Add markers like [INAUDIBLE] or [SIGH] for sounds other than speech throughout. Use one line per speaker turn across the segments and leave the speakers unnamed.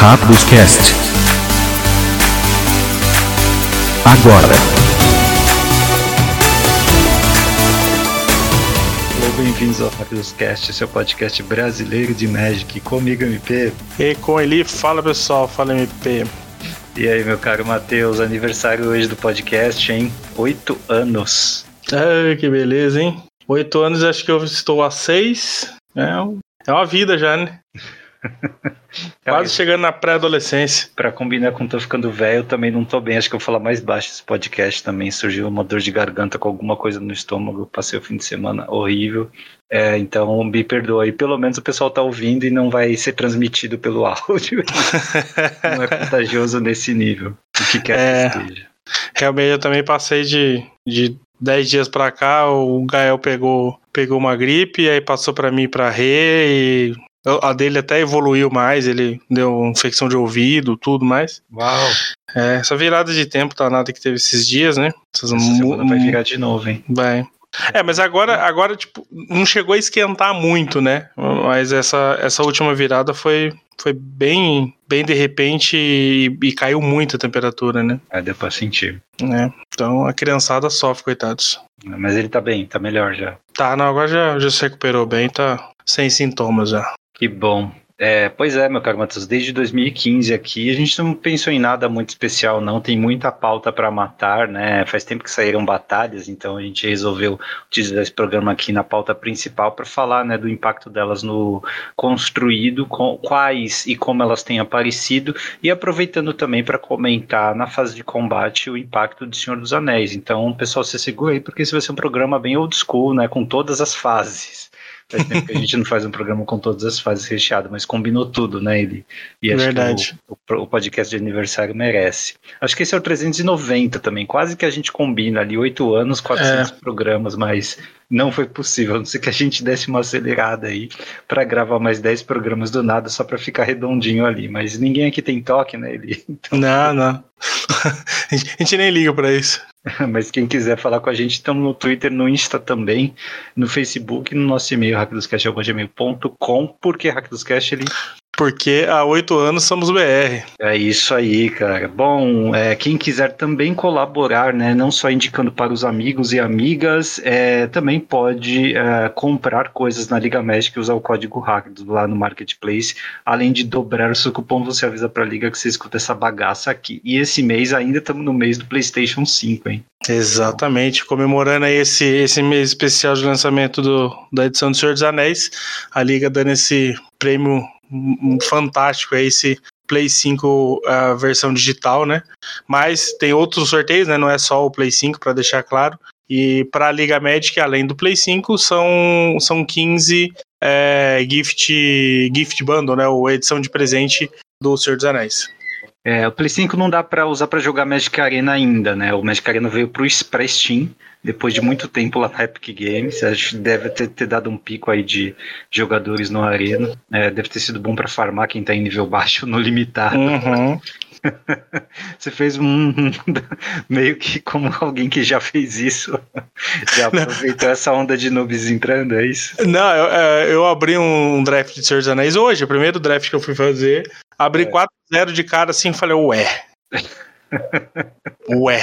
Rápidos Cast. Agora.
Olá, bem-vindos ao Rápidos Cast, seu podcast brasileiro de Magic, comigo MP.
E com ele, fala pessoal, fala MP.
E aí, meu caro Matheus, aniversário hoje do podcast, hein? Oito anos.
Ai, que beleza, hein? Oito anos, acho que eu estou a seis. É, é uma vida já, né? [LAUGHS] Quase chegando na pré-adolescência.
Pra combinar com tô ficando velho, eu também não tô bem. Acho que eu vou falar mais baixo esse podcast também. Surgiu uma dor de garganta com alguma coisa no estômago. Passei o fim de semana horrível. É, então me perdoa aí. Pelo menos o pessoal tá ouvindo e não vai ser transmitido pelo [LAUGHS] áudio. não é contagioso nesse nível. O que quer
É.
que esteja.
Realmente eu também passei de, de 10 dias pra cá, o Gael pegou, pegou uma gripe, aí passou pra mim pra Rê, e a dele até evoluiu mais, ele deu infecção de ouvido, tudo mais.
Uau!
É, essa virada de tempo danada que teve esses dias, né? Essas
Essa semana vai virar de novo, hein?
Vai. É, mas agora, agora, tipo, não chegou a esquentar muito, né? Mas essa, essa última virada foi, foi bem, bem de repente e, e caiu muito a temperatura, né?
É, deu pra sentir.
É, então a criançada sofre, coitados.
Mas ele tá bem, tá melhor já.
Tá, não, agora já, já se recuperou bem, tá sem sintomas já.
Que bom. É, pois é, meu caro Matheus, desde 2015 aqui a gente não pensou em nada muito especial, não. Tem muita pauta para matar, né? Faz tempo que saíram batalhas, então a gente resolveu utilizar esse programa aqui na pauta principal para falar, né, do impacto delas no construído, com, quais e como elas têm aparecido, e aproveitando também para comentar na fase de combate o impacto de Senhor dos Anéis. Então, pessoal, se segura aí, porque esse vai ser um programa bem old school, né? Com todas as fases. Faz tempo que a gente não faz um programa com todas as fases recheado, mas combinou tudo, né, ele? E acho
Verdade.
que o, o- o podcast de aniversário merece. Acho que esse é o 390 também, quase que a gente combina ali, oito anos, 400 programas, mas não foi possível, a não ser que a gente desse uma acelerada aí para gravar mais 10 programas do nada, só para ficar redondinho ali. Mas ninguém aqui tem toque, né, ele? [LAUGHS]
Não, não. [LAUGHS] a gente- nem liga pra isso. [LAUGHS]
Mas quem quiser falar com a gente, estamos no Twitter, no Insta também, no Facebook, no nosso e-mail, hackdoscast.gmail.com, porque Hackdoscast, ele
Porque há oito anos somos BR.
É isso aí, cara. Bom, é, quem quiser também colaborar, né, não só indicando para os amigos e amigas, é, também pode é, comprar coisas na Liga Magic e usar o código hack lá no Marketplace. Além de dobrar o seu cupom, você avisa para a Liga que você escuta essa bagaça aqui. E esse mês ainda estamos no mês do PlayStation 5, hein?
Exatamente, comemorando aí esse, esse mês especial de lançamento do, da edição do Senhor dos Anéis, a Liga dando esse prêmio hum, fantástico aí, esse Play 5 a versão digital, né? Mas tem outros sorteios, né? Não é só o Play 5, para deixar claro. E para a Liga Magic, além do Play 5, são, são 15 é, gift, gift bundle, né? Ou edição de presente do Senhor dos Anéis.
É, o Play 5 não dá para usar para jogar Magic Arena ainda, né? O Magic Arena veio pro pra Steam depois de muito tempo lá na Epic Games. Acho que deve ter, ter dado um pico aí de jogadores no Arena. É, deve ter sido bom para farmar quem tá em nível baixo [LAUGHS] no limitado.
Uhum. [LAUGHS]
Você fez um [LAUGHS] meio que como alguém que já fez isso. Já aproveitou essa onda de noobs entrando, é isso?
Não, eu, é, eu abri um draft de Senhor dos Anéis hoje, o primeiro draft que eu fui fazer. Abri
É.
4-0 de cara assim e falei, ué. [LAUGHS] Ué,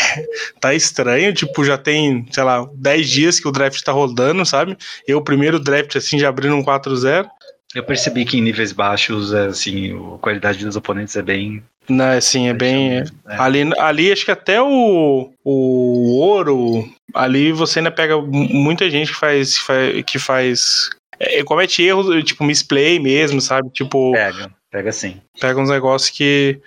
tá estranho, tipo, já tem, sei lá, 10 dias que o draft tá rodando, sabe? Eu, o primeiro draft, assim, já abrindo um 4-0.
Eu percebi que em níveis baixos, é, assim, a qualidade dos oponentes é bem.
Não, assim, é bem.
É.
Ali, ali acho que até o, o ouro, ali você ainda pega mu- muita gente que faz. Que faz, que faz é, comete erros, tipo, misplay mesmo, sabe? Tipo.
Pega, pega sim.
Pega uns negócios que.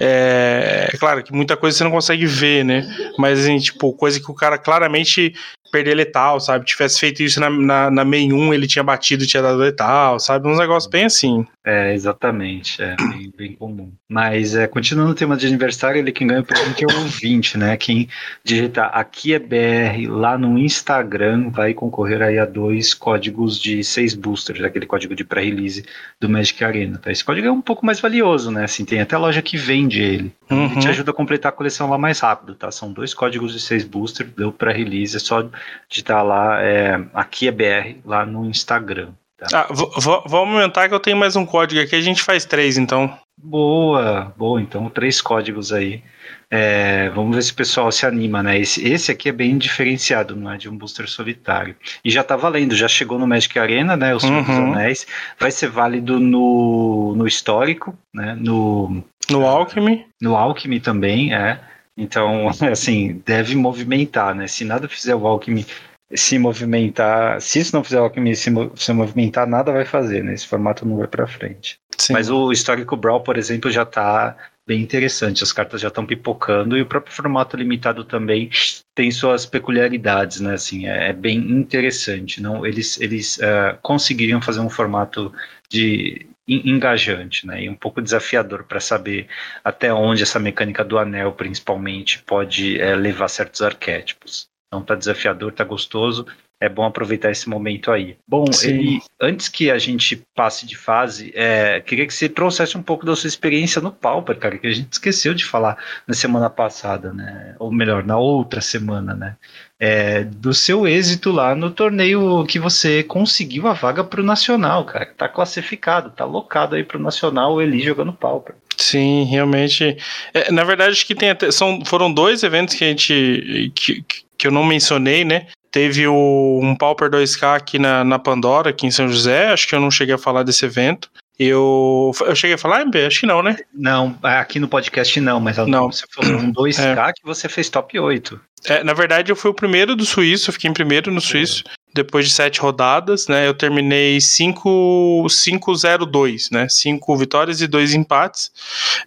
É, é claro que muita coisa você não consegue ver, né? Mas, assim, tipo, coisa que o cara claramente perder letal, sabe? Tivesse feito isso na, na, na main 1, ele tinha batido, tinha dado letal, sabe? Uns negócios bem assim.
É, exatamente, é bem, bem comum. Mas é, continuando o tema de aniversário, ele quem ganha o presente é o ouvinte, né? Quem digitar aqui é BR lá no Instagram vai concorrer aí a dois códigos de seis boosters, aquele código de pré-release do Magic Arena. Tá? Esse código é um pouco mais valioso, né? Assim, tem até loja que vende ele. Então, Ele
Uhum.
te ajuda a completar a coleção lá mais rápido, tá? São dois códigos de seis boosters, deu pré-release, é só digitar lá, é, aqui é BR, lá no Instagram.
Ah, v- v- vamos aumentar que eu tenho mais um código aqui, a gente faz três, então.
Boa, boa. Então, três códigos aí. É, vamos ver se o pessoal se anima, né? Esse, esse aqui é bem diferenciado, não é de um booster solitário. E já tá valendo, já chegou no Magic Arena, né? Os uhum. Anéis. Vai ser válido no, no histórico, né? No,
no Alchemy.
No Alchemy também, é. Então, [LAUGHS] assim, deve movimentar, né? Se nada fizer o Alchemy se movimentar, se isso não fizer o Alchemy se, se movimentar, nada vai fazer, né? Esse formato não vai para frente. Sim. Mas o histórico Brawl, por exemplo, já tá bem interessante. As cartas já estão pipocando e o próprio formato limitado também tem suas peculiaridades, né? Assim, é, é bem interessante. Não, eles eles uh, conseguiriam fazer um formato de engajante, né? E um pouco desafiador para saber até onde essa mecânica do anel, principalmente, pode é, levar certos arquétipos. Então tá desafiador, tá gostoso é bom aproveitar esse momento aí. Bom, ele, antes que a gente passe de fase, é, queria que você trouxesse um pouco da sua experiência no Pauper, cara, que a gente esqueceu de falar na semana passada, né? Ou melhor, na outra semana, né? É, do seu êxito lá no torneio que você conseguiu a vaga para o Nacional, cara. Tá classificado, tá locado aí para o Nacional, o Eli jogando Pauper.
Sim, realmente. É, na verdade, acho que tem até, são, foram dois eventos que a gente que, que eu não mencionei, né? Teve o, um Pauper 2K aqui na, na Pandora, aqui em São José. Acho que eu não cheguei a falar desse evento. Eu, eu cheguei a falar, MP? Acho que não, né?
Não, aqui no podcast não, mas não. você falou um 2K é. que você fez top 8.
É, na verdade, eu fui o primeiro do Suíço, eu fiquei em primeiro no Suíço. É depois de sete rodadas, né? Eu terminei 5-0-2, né? Cinco vitórias e dois empates.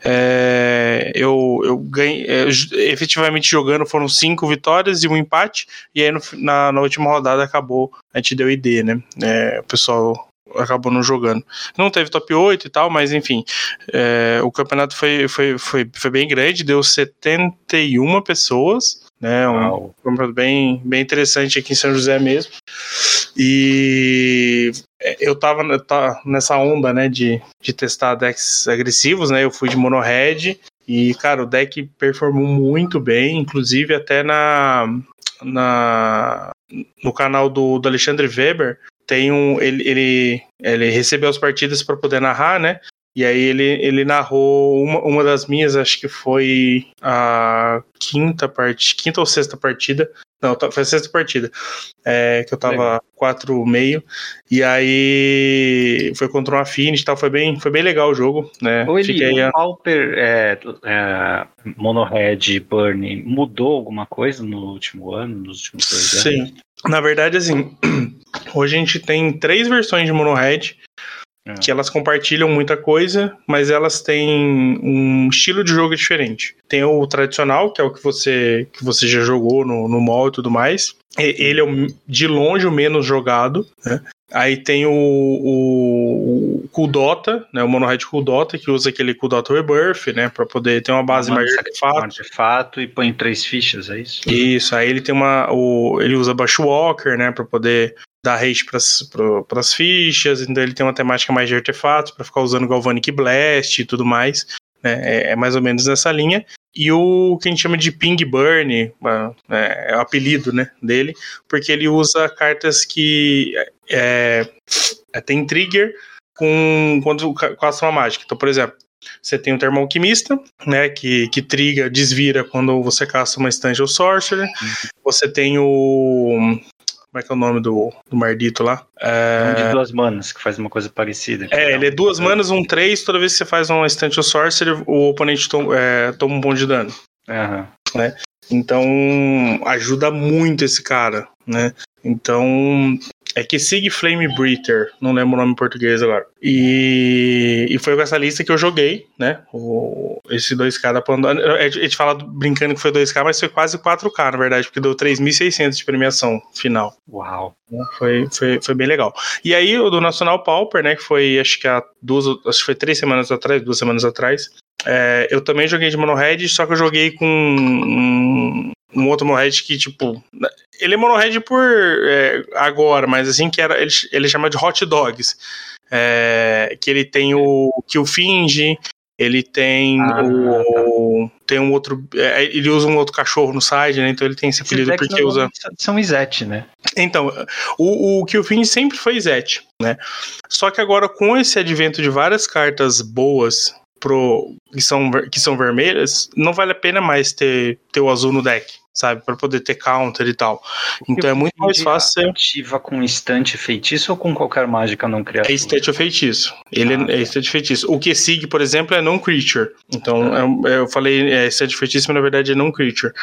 É, eu, eu ganhei, é, efetivamente jogando foram cinco vitórias e um empate, e aí no, na, na última rodada acabou, a gente deu ID, né? É, o pessoal acabou não jogando. Não teve top 8 e tal, mas enfim, é, o campeonato foi, foi, foi, foi bem grande, deu 71 pessoas né? Um campeonato bem, bem interessante aqui em São José mesmo. E eu tava, nessa onda, né, de, de testar decks agressivos, né? Eu fui de mono red e, cara, o deck performou muito bem, inclusive até na, na no canal do, do Alexandre Weber tem um ele, ele, ele recebeu as partidas para poder narrar, né? E aí ele, ele narrou uma, uma das minhas, acho que foi a quinta parte, quinta ou sexta partida. Não, tá, foi a sexta partida. É, que eu tava quatro meio. E aí foi contra um Affinity e tal. Foi bem, foi bem legal o jogo. Né?
Ô, Eli, o Pauper é, é, Monohead Burn mudou alguma coisa no último ano, nos últimos dois
anos? Sim. Na verdade, assim, [CLEARS THROAT] hoje a gente tem três versões de Monohead. É. Que elas compartilham muita coisa, mas elas têm um estilo de jogo diferente. Tem o tradicional, que é o que você, que você já jogou no, no mall e tudo mais. Ele é de longe o menos jogado, né? Aí tem o, o, o Kuldota, né, o Monohead Kuldota, que usa aquele Kuldota Rebirth, né, para poder ter uma base maior de
artefato. Um artefato e põe três fichas, é isso?
Isso, aí ele tem uma, o, ele usa Bushwalker, né, para poder dar rage para as fichas, então ele tem uma temática mais de artefatos para ficar usando Galvanic Blast e tudo mais. Né? É, é, mais ou menos nessa linha. E o que a gente chama de Ping Burn, é, é o apelido né, dele, porque ele usa cartas que é, é, tem trigger com, quando caça uma mágica. Então, por exemplo, você tem o Termo Alquimista, né, que, que triga, desvira quando você caça uma Instante ou Sorcerer. Uhum. Você tem o como é que é o nome do, do Mardito lá?
É... Um de duas manas, que faz uma coisa parecida.
É, ele é duas manas, um três, toda vez que você faz um Instant Sorcerer, o oponente é, toma um ponto de dano.
Uhum.
Né? Então, ajuda muito esse cara, né? Então, é que Sig Flame Breather, não lembro o nome em português agora. E, e foi com essa lista que eu joguei, né? O, esse 2K da Pandora. A gente fala brincando que foi 2K, mas foi quase 4K, na verdade, porque deu 3.600 de premiação final.
Uau!
Foi, foi, foi bem legal. E aí, o do Nacional Pauper, né? Que foi, acho que há duas, acho que foi três semanas atrás, duas semanas atrás. É, eu também joguei de monohead, só que eu joguei com um, um outro monohead que, tipo, ele é monohead por é, agora, mas assim que era, ele, ele chama de hot dogs. É, que ele tem o que o finge, ele tem ah, o tá. tem um outro, é, ele usa um outro cachorro no side, né? Então ele tem esse apelido porque usa
são Izete, né?
Então, o, o finge sempre foi Izete, né? Só que agora com esse advento de várias cartas boas pro que são, que são vermelhas, não vale a pena mais ter, ter o azul no deck, sabe? Para poder ter counter e tal. Então é muito mais fácil ser.
Ativa com instante feitiço ou com qualquer mágica não criatura?
É instante feitiço. Ele ah, é, é instante feitiço. O que sig, por exemplo, é não creature. Então ah. é, eu falei é instante feitiço, mas na verdade é não creature.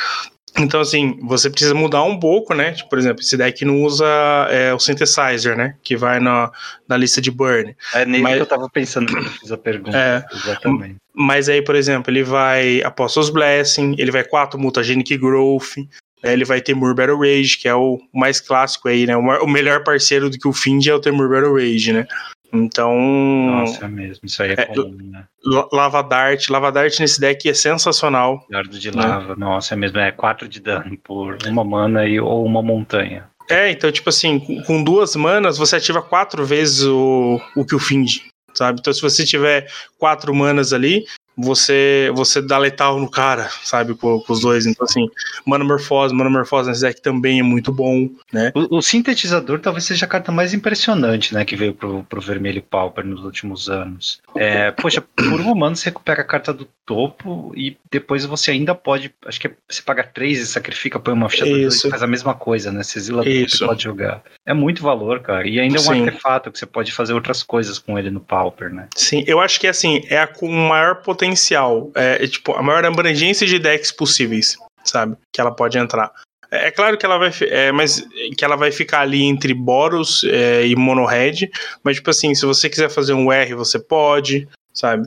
Então, assim, você precisa mudar um pouco, né? Tipo, por exemplo, esse deck não usa é, o Synthesizer, né? Que vai na, na lista de burn.
É nele mas, que eu tava pensando quando eu fiz a pergunta. É, exatamente.
Mas aí, por exemplo, ele vai Apostles Blessing, ele vai 4 Mutagenic Growth, né, ele vai Temur Battle Rage, que é o mais clássico aí, né? O melhor parceiro do que o Find é o Temur Battle Rage, né? Então.
Nossa, é mesmo. Isso aí é, é comum, né?
Lava Dart. Lava Dart nesse deck é sensacional.
Dardo de né? lava, nossa, é mesmo. É 4 de dano por uma mana e, ou uma montanha.
É, então, tipo assim, com duas manas você ativa quatro vezes o, o que o Find, sabe? Então, se você tiver quatro manas ali, você você dá letal no cara, sabe, com, com os dois. Então, assim, Manomorfose, Manomorfose nesse deck também é muito bom, né?
O, o, sintetizador talvez seja a carta mais impressionante, né, que veio pro, pro vermelho Pauper nos últimos anos. É, poxa, por um humano você recupera a carta do topo e depois você ainda pode, acho que você paga três e sacrifica, põe uma ficha e faz a mesma coisa, né? Você exila que pode jogar. É muito valor, cara. E ainda é um Sim. artefato que você pode fazer outras coisas com ele no Pauper, né?
Sim, eu acho que assim, é a com maior potencial potencial, é, é, tipo, a maior abrangência de decks possíveis, sabe? Que ela pode entrar. É, é claro que ela vai, é, mas que ela vai ficar ali entre Boros é, e Monohead, mas tipo assim, se você quiser fazer um R, você pode, sabe?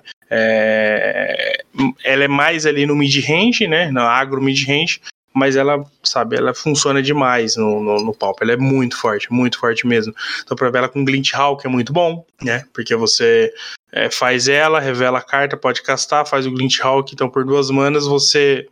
Ela é mais ali no mid-range, né? Na agro mid-range, mas ela, sabe, ela funciona demais no, no, no palco. Ela é muito forte, muito forte mesmo. Então, pra ver ela com Glint Hawk é muito bom, né? Porque você é, faz ela, revela a carta, pode castar, faz o Glint Hawk. Então, por duas manas, você,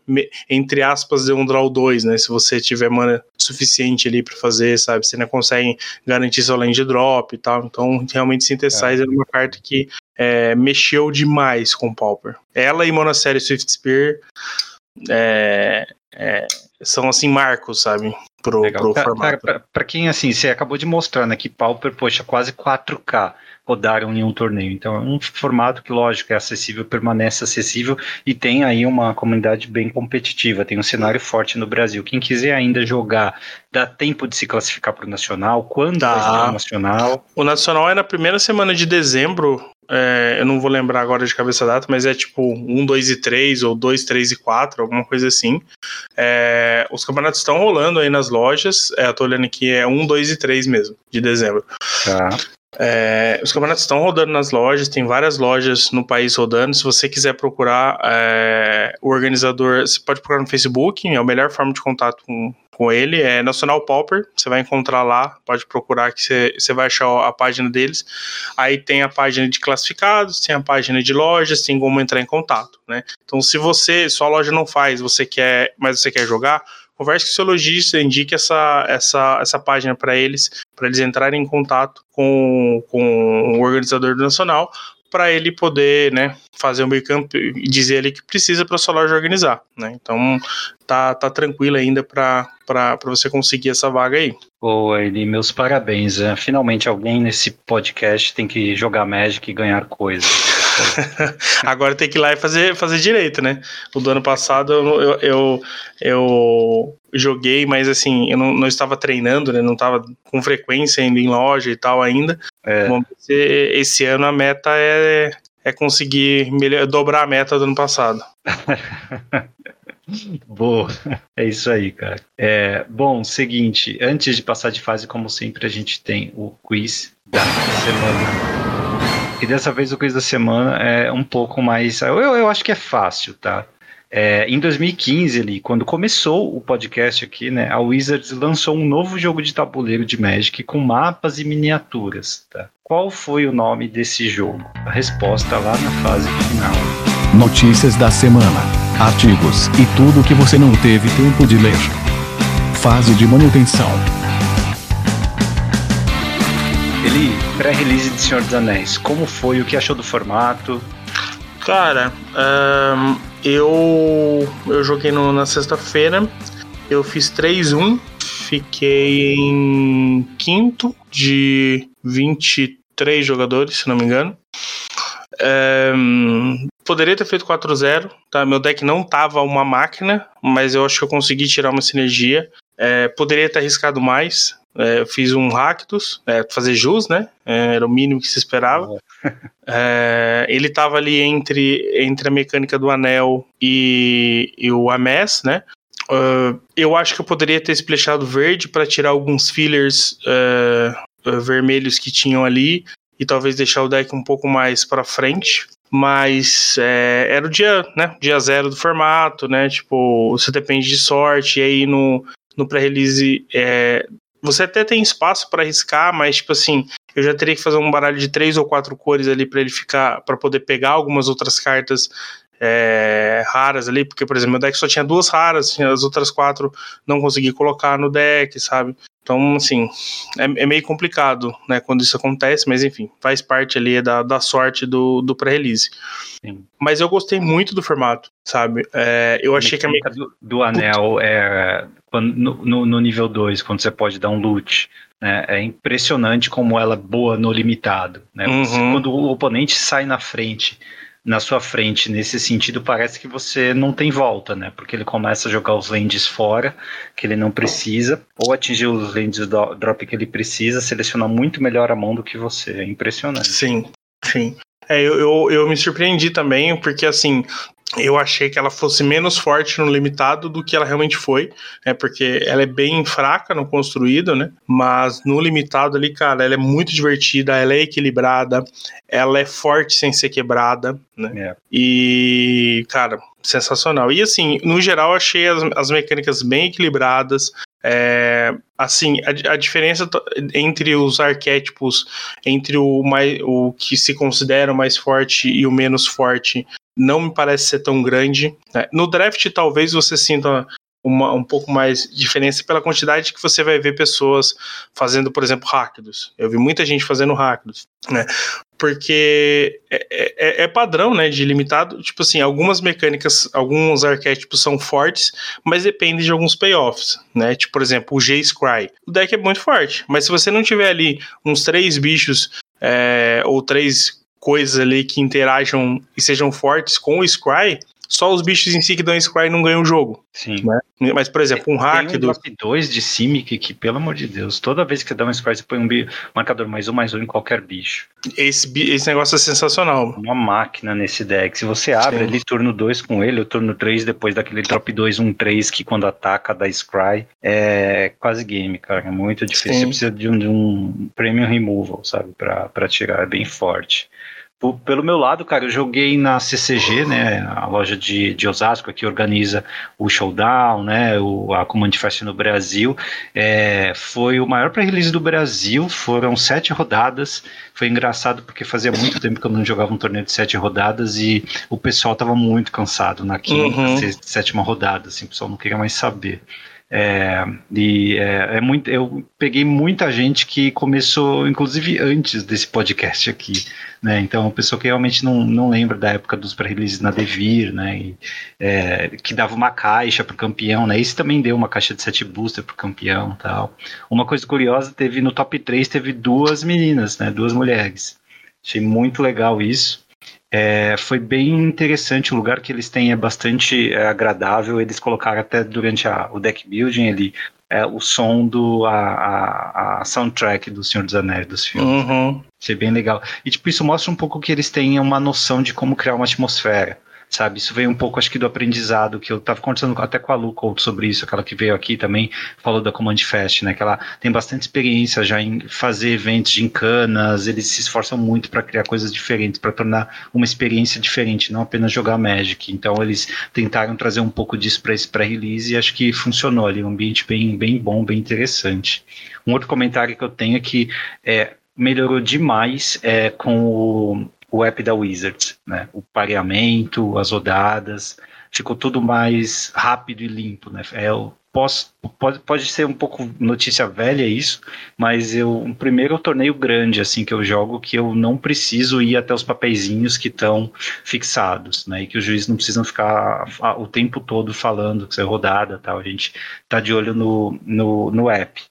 entre aspas, deu um draw 2, né? Se você tiver mana suficiente ali para fazer, sabe? Você não consegue garantir seu land drop e tal. Então, realmente, Synthesizer é, é uma carta que é, mexeu demais com o Pauper. Ela e Monastery Swift Spear. É, é, são assim marcos, sabe? Pro, pro
pra, formato. Pra, pra, quem assim, você acabou de mostrar, né? Que Pauper, poxa, quase 4K rodaram em um torneio. Então é um formato que, lógico, é acessível, permanece acessível e tem aí uma comunidade bem competitiva, tem um cenário forte no Brasil. Quem quiser ainda jogar, dá tempo de se classificar para o Nacional? Quando dá. vai o Nacional?
O Nacional é na primeira semana de dezembro, é, eu não vou lembrar agora de cabeça data, mas é tipo 1, 2 e 3, ou 2, 3 e 4, alguma coisa assim. É, os campeonatos estão rolando aí nas lojas. É, eu tô olhando aqui, é 1, 2 e 3 mesmo, de dezembro. Tá. É, os campeonatos estão rodando nas lojas, tem várias lojas no país rodando. Se você quiser procurar é, o organizador, você pode procurar no Facebook, é a melhor forma de contato com, com ele. É Nacional Pauper, você vai encontrar lá, pode procurar que você, você vai achar a página deles. Aí tem a página de classificados, tem a página de lojas, tem como entrar em contato, né? Então, se você, sua loja não faz, você quer, mas você quer jogar, converse com o seu lojista, indique essa, essa, essa página para eles, para eles entrarem em contato com, com o organizador do Nacional, para ele poder né, fazer um backup e dizer ali que precisa para sua loja organizar. Né? Então tá, tá tranquilo ainda para você conseguir essa vaga aí.
Boa, Eli, meus parabéns. Né? Finalmente alguém nesse podcast tem que jogar Magic e ganhar coisas. [LAUGHS]
Agora tem que ir lá e fazer, fazer direito, né? O do ano passado eu, eu, eu, eu joguei, mas assim, eu não, não, estava treinando, né? Não estava com frequência indo em loja e tal ainda. É. esse ano a meta é, é conseguir melhor, dobrar a meta do ano passado. [LAUGHS]
Boa, é isso aí, cara. É, bom, seguinte, antes de passar de fase, como sempre, a gente tem o quiz da semana. E dessa vez o quiz da semana é um pouco mais. Eu, eu acho que é fácil, tá? É, em 2015, ali, quando começou o podcast aqui, né, a Wizards lançou um novo jogo de tabuleiro de Magic com mapas e miniaturas. Tá? Qual foi o nome desse jogo? A resposta lá na fase final.
Notícias da semana, artigos e tudo que você não teve tempo de ler. Fase de manutenção.
Ele pré-release de Senhor dos Anéis. Como foi? O que achou do formato?
Cara, um, eu eu joguei no, na sexta-feira. Eu fiz 3-1. Fiquei em quinto de 23 jogadores, se não me engano. É, poderia ter feito 4-0, tá? Meu deck não tava uma máquina, mas eu acho que eu consegui tirar uma sinergia. É, poderia ter arriscado mais. É, eu fiz um Ractus, é, fazer jus, né? É, era o mínimo que se esperava. [LAUGHS] É, ele tava ali entre, entre a mecânica do anel e, e o Ames, né? Uh, eu acho que eu poderia ter splashado verde para tirar alguns fillers uh, vermelhos que tinham ali e talvez deixar o deck um pouco mais para frente. Mas era o dia, né? Dia zero do formato, né? Tipo, você depende de sorte. E aí no, no pré-release é, você até tem espaço para arriscar, mas tipo assim, eu já teria que fazer um baralho de três ou quatro cores ali para ele ficar, para poder pegar algumas outras cartas é, raras ali, porque, por exemplo, meu deck só tinha duas raras, as outras quatro não consegui colocar no deck, sabe? Então, assim, é, é meio complicado, né, quando isso acontece, mas enfim, faz parte ali da, da sorte do, do pré-release. Mas eu gostei muito do formato, sabe? É, eu achei que a
mecânica do, do anel é quando, no, no nível 2, quando você pode dar um loot. Né? É impressionante como ela é boa no limitado. Né? Uhum. Quando o oponente sai na frente na sua frente nesse sentido, parece que você não tem volta, né? Porque ele começa a jogar os lands fora, que ele não precisa, ou atingir os lands do drop que ele precisa, seleciona muito melhor a mão do que você. É impressionante.
Sim, sim. É, eu, eu, eu me surpreendi também, porque assim, eu achei que ela fosse menos forte no limitado do que ela realmente foi, né? Porque ela é bem fraca no construído, né? Mas no limitado ali, cara, ela é muito divertida, ela é equilibrada, ela é forte sem ser quebrada, né? É. E, cara, sensacional. E assim, no geral, achei as, as mecânicas bem equilibradas. É, assim, a, a, diferença entre os arquétipos, entre o, mais, o que se considera o mais forte e o menos forte, não me parece ser tão grande. Né? No draft, talvez você sinta uma, um pouco mais de diferença pela quantidade que você vai ver pessoas fazendo, por exemplo, Rakdos. Eu vi muita gente fazendo Rakdos, né? Porque é, é, é, padrão, né, de limitado. Tipo assim, algumas mecânicas, alguns arquétipos são fortes, mas depende de alguns payoffs, né? Tipo, por exemplo, o J-Scry. O deck é muito forte, mas se você não tiver ali uns três bichos é, ou três coisas ali que interajam e sejam fortes com o Scry, só os bichos em si que dão Scry não ganham o jogo.
Sim.
Né? Mas, por exemplo, um hack
Tem um do. 2 de Simic que, pelo amor de Deus, toda vez que você dá um Scry, você põe um marcador mais um, mais um em qualquer bicho.
Esse, esse negócio é sensacional.
Uma máquina nesse deck. Se você abre Sim. ali turno 2 com ele, ou turno 3 depois daquele drop 2, 1, 3, que quando ataca dá Scry, é quase game, cara. É muito difícil. Sim. Você precisa de um, de um premium removal, sabe, pra, pra tirar. É bem forte pelo meu lado, cara, eu joguei na CCG, né, a loja de, de Osasco que organiza o Showdown, né, o, a Command Fest no Brasil. É, foi o maior pré-release do Brasil, foram sete rodadas. Foi engraçado porque fazia muito tempo que eu não jogava um torneio de sete rodadas e o pessoal estava muito cansado na quinta, uhum. sétima rodada, assim, o pessoal não queria mais saber. É, e é, é, muito, eu peguei muita gente que começou, inclusive antes desse podcast aqui, né? Então, pessoa que realmente não, não lembra da época dos pré-releases na Devir, né? E, é, que dava uma caixa pro campeão, né? Isso também deu uma caixa de sete booster pro campeão tal. Uma coisa curiosa, teve no top 3 teve duas meninas, né? Duas mulheres. Achei muito legal isso. É, foi bem interessante, o lugar que eles têm é bastante é, agradável. Eles colocaram até durante a, o deck building ali é, o som do a, a, a, soundtrack do Senhor dos Anéis dos filmes. Uhum. Achei bem legal. E tipo, isso mostra um pouco que eles têm uma noção de como criar uma atmosfera sabe? Isso veio um pouco, acho que, do aprendizado, que eu estava conversando até com a Lu Couto sobre isso, aquela que veio aqui também, falou da Command Fest, né? Que ela tem bastante experiência já em fazer eventos de encanas, eles se esforçam muito para criar coisas diferentes, para tornar uma experiência diferente, não apenas jogar Magic. Então, eles tentaram trazer um pouco disso para esse pré-release e acho que funcionou ali, um ambiente bem, bem bom, bem interessante. Um outro comentário que eu tenho é que é, melhorou demais é, com o, o app da Wizards, né? O pareamento, as rodadas, ficou tudo mais rápido e limpo, né? É, posso, pode, pode ser um pouco notícia velha isso, mas eu o primeiro torneio grande assim que eu jogo que eu não preciso ir até os papeizinhos que estão fixados, né? E que os juízes não precisam ficar o tempo todo falando que é rodada, tal. A gente tá de olho no, no, no app.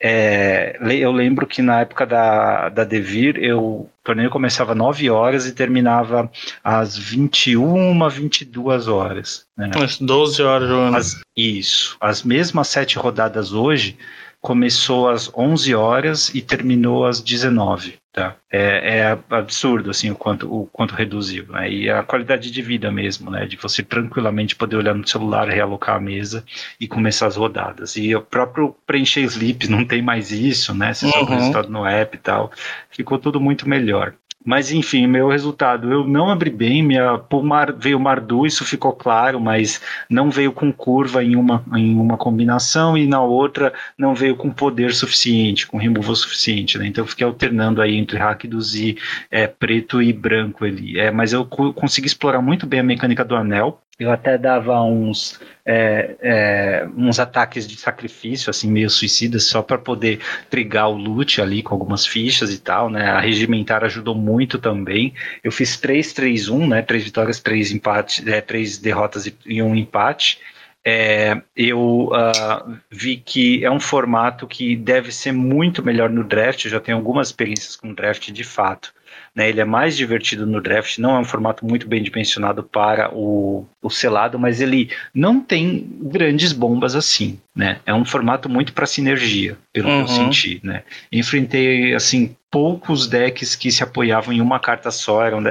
É, eu lembro que na época da, da Devir, eu, o torneio começava 9 horas e terminava às 21, 22 horas.
Né? 12 horas jogando.
As, isso. As mesmas sete rodadas hoje começou às 11 horas e terminou às 19. Tá? É, é absurdo assim o quanto, o quanto reduziu. Né? E a qualidade de vida mesmo, né? de você tranquilamente poder olhar no celular, realocar a mesa e começar as rodadas. E o próprio preencher sleeps não tem mais isso, né? Você uhum. o resultado no app e tal. Ficou tudo muito melhor. Mas enfim, meu resultado, eu não abri bem, minha mar, veio Mardu, isso ficou claro, mas não veio com curva em uma, em uma combinação e na outra não veio com poder suficiente, com removal suficiente, né? Então eu fiquei alternando aí entre Rakdos e é, preto e branco ali. É, mas eu consegui explorar muito bem a mecânica do anel, eu até dava uns, é, é, uns ataques de sacrifício, assim, meio suicidas, só para poder trigar o loot ali com algumas fichas e tal, né? A regimentar ajudou muito também. Eu fiz 3-3-1, né? Três vitórias, três empates, é, três derrotas e um empate. É, eu uh, vi que é um formato que deve ser muito melhor no draft. Eu já tenho algumas experiências com draft de fato. Né, ele é mais divertido no draft, não é um formato muito bem dimensionado para o, o selado, mas ele não tem grandes bombas assim. Né? É um formato muito para sinergia, pelo uhum. que eu uhum. senti. Né? Enfrentei assim poucos decks que se apoiavam em uma carta só, eram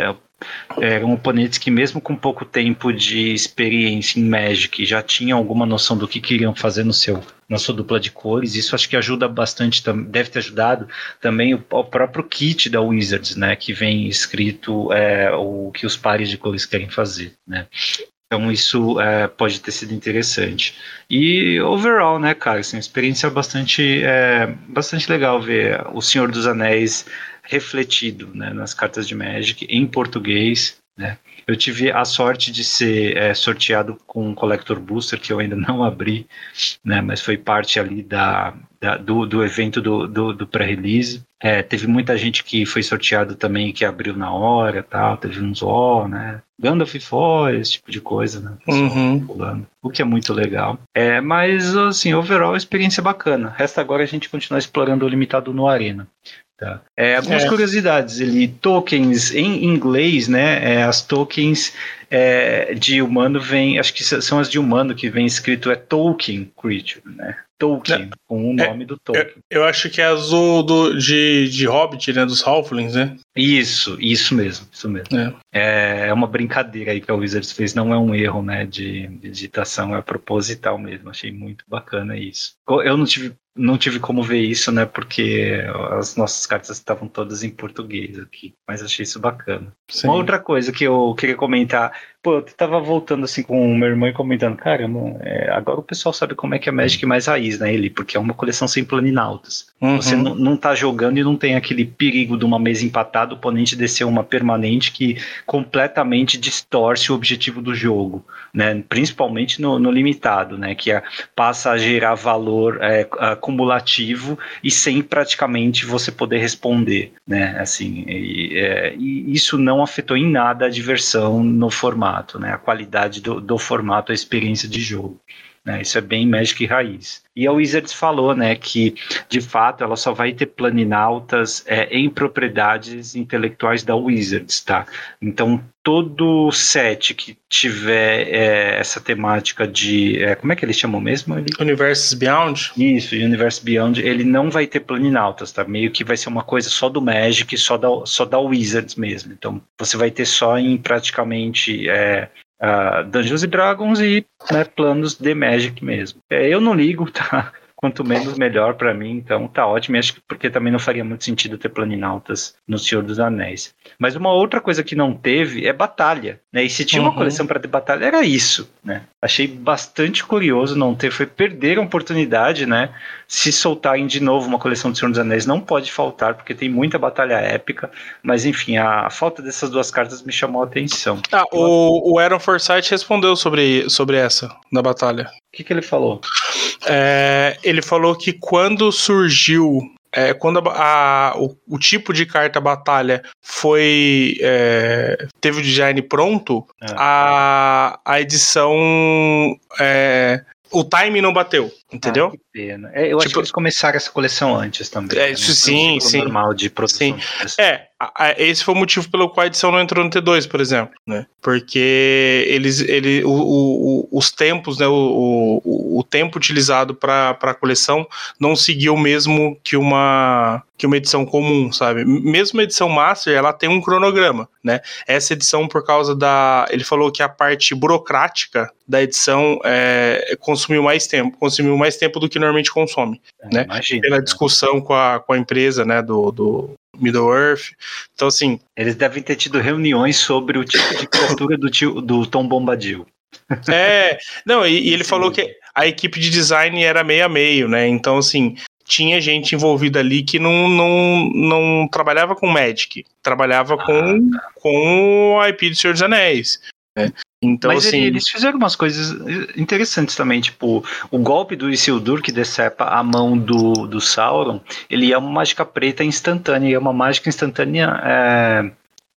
eram oponentes que mesmo com pouco tempo de experiência em Magic já tinham alguma noção do que queriam fazer no seu na sua dupla de cores. Isso acho que ajuda bastante, deve ter ajudado também o, o próprio kit da Wizards, né, que vem escrito é, o que os pares de cores querem fazer, né. Então isso é, pode ter sido interessante. E overall, né, cara, assim, uma experiência bastante, é, bastante legal ver O Senhor dos Anéis refletido né, nas cartas de Magic em português. Né? Eu tive a sorte de ser é, sorteado com um Collector Booster que eu ainda [LAUGHS] não abri, né, mas foi parte ali da, da do, do evento do, do, do pré-release. É, teve muita gente que foi sorteado também que abriu na hora, tal, teve uns ó, né? Gandalf For, esse tipo de coisa, né?
Uhum. Pulando,
o que é muito legal. É, mas assim, overall, experiência bacana. Resta agora a gente continuar explorando o limitado no Arena. Tá. É, algumas é. curiosidades, ele tokens em inglês, né? É, as tokens é, de humano vem, acho que são as de humano que vem escrito é Tolkien Creature, né? Tolkien, é, com o nome do Tolkien.
Eu, eu, acho que é azul do, de, de Hobbit, né? Dos Halflings, né?
Isso, isso mesmo, isso mesmo. É. é. É, uma brincadeira aí que a Wizards fez, não é um erro, né? De, de digitação, é proposital mesmo. Achei muito bacana isso. Eu não tive não tive como ver isso, né? Porque as nossas cartas estavam todas em português aqui. Mas achei isso bacana. Sim. Uma outra coisa que eu queria comentar. Pô, eu tava voltando assim com o meu irmão e comentando, caramba, é, agora o pessoal sabe como é que é Magic mais raiz, né? Ele, porque é uma coleção sem planinautas. Uhum. Você não, não tá jogando e não tem aquele perigo de uma mesa empatada, o oponente descer uma permanente que completamente distorce o objetivo do jogo, né? Principalmente no, no limitado, né? Que é, passa a gerar valor é, acumulativo e sem praticamente você poder responder, né? Assim, e, é, e isso não afetou em nada a diversão no formato, né? A qualidade do, do formato, a experiência de jogo. Né? Isso é bem Magic raiz. E a Wizards falou né, que, de fato, ela só vai ter planinautas é, em propriedades intelectuais da Wizards. Tá? Então, todo set que tiver é, essa temática de. É, como é que eles chamam mesmo? Ele?
Universes Beyond?
Isso, Universe Beyond, ele não vai ter planinautas, tá? Meio que vai ser uma coisa só do Magic, só da, só da Wizards mesmo. Então, você vai ter só em praticamente é, uh, Dungeons and Dragons e né, planos de Magic mesmo. É, eu não ligo, [LAUGHS] tá? Quanto menos melhor para mim, então tá ótimo, acho que porque também não faria muito sentido ter planinautas no Senhor dos Anéis. Mas uma outra coisa que não teve é batalha, né? E se tinha uhum. uma coleção para ter batalha era isso, né? Achei bastante curioso não ter, foi perder a oportunidade, né? Se soltarem de novo uma coleção do Senhor dos Anéis não pode faltar, porque tem muita batalha épica, mas enfim, a, a falta dessas duas cartas me chamou a atenção.
Ah, o, o Aaron Forsyth respondeu sobre, sobre essa, na batalha.
O que, que ele falou?
É, ele falou que quando surgiu é, quando a, a, o, o, tipo de carta batalha foi é, teve o design pronto, é. a, a edição é, o time não bateu. Entendeu? Ah,
que pena. É, eu tipo, acho que eles começaram essa coleção antes também.
É, isso né? sim, sim.
normal de produção.
Sim. É, esse foi o motivo pelo qual a edição não entrou no T2, por exemplo, né? Porque eles, ele, o, o, os tempos, né? O, o, o tempo utilizado para a coleção não seguiu o mesmo que uma que uma edição comum, sabe? Mesmo a edição Master, ela tem um cronograma, né? Essa edição, por causa da. Ele falou que a parte burocrática da edição é, consumiu mais tempo, consumiu mais tempo do que normalmente consome, é, né? Imagina, Pela né? discussão com a, com a empresa, né? Do, do Middle Earth. Então, assim.
Eles devem ter tido reuniões sobre o tipo de criatura do, tio, do Tom Bombadil.
É, não, e, e ele Sim. falou que a equipe de design era meio a meio, né? Então, assim, tinha gente envolvida ali que não, não, não trabalhava com Magic, trabalhava ah, com, tá. com a IP do Senhor dos Anéis. Né?
Então, Mas assim, eles fizeram umas coisas interessantes também, tipo, o golpe do Isildur que decepa a mão do, do Sauron, ele é uma mágica preta instantânea, é uma mágica instantânea é,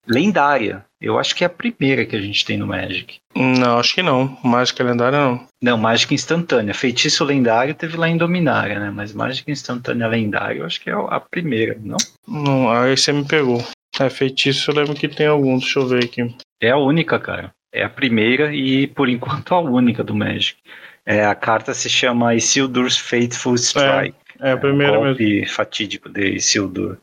lendária. Eu acho que é a primeira que a gente tem no Magic.
Não, acho que não. Mágica lendária não.
Não, mágica instantânea. Feitiço lendário teve lá em Dominária, né? Mas mágica instantânea lendária eu acho que é a primeira, não?
Não, aí você me pegou. É, feitiço eu lembro que tem alguns, deixa eu ver aqui.
É a única, cara. É a primeira e, por enquanto, a única do Magic. É, a carta se chama Isildur's Faithful Strike.
É, é a primeira
é um golpe mesmo. fatídico de Isildur.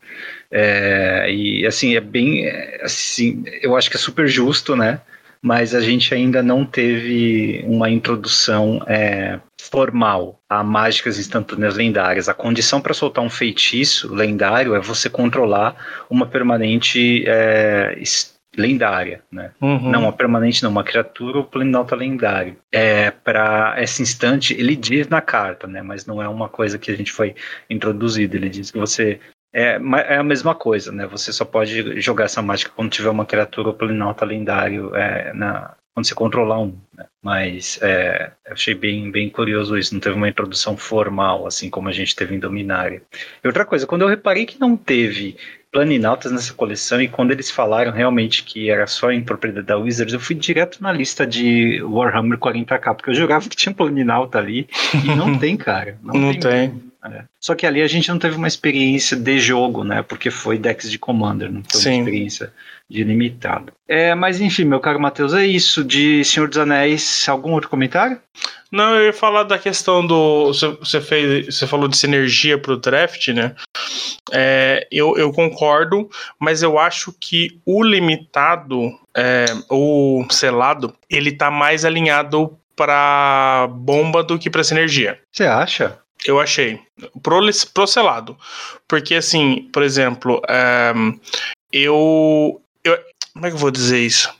É, e, assim, é bem... Assim, eu acho que é super justo, né? Mas a gente ainda não teve uma introdução é, formal a mágicas instantâneas lendárias. A condição para soltar um feitiço lendário é você controlar uma permanente é, lendária, né? Uhum. Não uma permanente, não, uma criatura ou planinauta lendário. É, para esse instante, ele diz na carta, né? Mas não é uma coisa que a gente foi introduzido. Ele diz que você. É, é a mesma coisa, né? Você só pode jogar essa mágica quando tiver uma criatura ou planinauta lendário é, na, quando você controlar um. Né? Mas é, achei bem, bem curioso isso. Não teve uma introdução formal, assim como a gente teve em Dominária. E outra coisa, quando eu reparei que não teve planinautas nessa coleção e quando eles falaram realmente que era só em propriedade da Wizards, eu fui direto na lista de Warhammer 40k, porque eu jogava que tinha planinauta ali e não tem, cara.
Não, [LAUGHS] não tem. tem.
É. Só que ali a gente não teve uma experiência de jogo, né? Porque foi decks de Commander, não teve uma experiência de limitado. É, mas enfim, meu caro Matheus, é isso. De Senhor dos Anéis, algum outro comentário?
Não, eu ia falar da questão do. Você, fez, você falou de sinergia para o draft, né? É, eu, eu concordo, mas eu acho que o limitado, é, o selado, ele tá mais alinhado para bomba do que para sinergia.
Você acha?
Eu achei. Pro, pro selado. Porque, assim, por exemplo, é, eu, eu. Como é que eu vou dizer isso?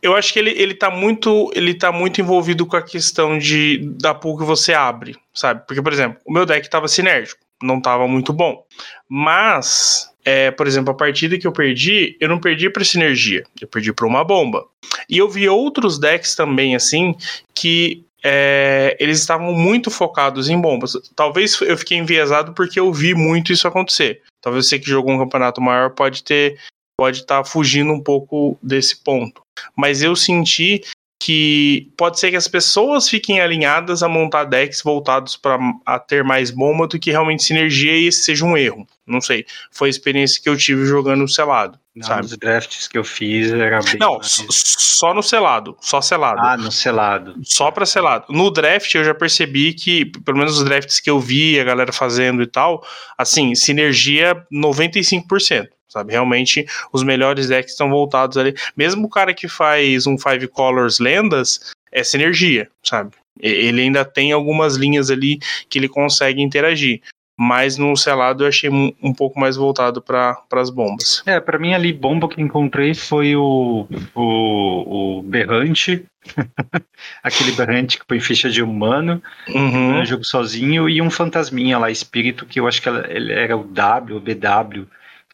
Eu acho que ele, ele, tá muito, ele tá muito envolvido com a questão de, da pool que você abre, sabe? Porque, por exemplo, o meu deck estava sinérgico, não estava muito bom. Mas, é, por exemplo, a partida que eu perdi, eu não perdi para sinergia, eu perdi para uma bomba. E eu vi outros decks também, assim, que é, eles estavam muito focados em bombas. Talvez eu fiquei enviesado porque eu vi muito isso acontecer. Talvez você que jogou um campeonato maior pode ter pode estar tá fugindo um pouco desse ponto. Mas eu senti que pode ser que as pessoas fiquem alinhadas a montar decks voltados para ter mais bomba do que realmente sinergia e esse seja um erro. Não sei. Foi a experiência que eu tive jogando selado. Não?
Nos drafts que eu fiz era bem.
Não, mais... só no selado. Só selado.
Ah, no selado.
Só para selado. No draft eu já percebi que, pelo menos os drafts que eu vi a galera fazendo e tal, assim, sinergia 95% sabe? Realmente os melhores decks estão voltados ali. Mesmo o cara que faz um Five Colors Lendas, é sinergia, sabe? Ele ainda tem algumas linhas ali que ele consegue interagir. Mas no selado eu achei um, pouco mais voltado para as bombas.
É, para mim ali, bomba que encontrei foi o, o, o berrante, [LAUGHS] aquele berrante que põe ficha de humano, uhum. né, jogo sozinho, e um fantasminha lá, espírito, que eu acho que ele era o W, o BW,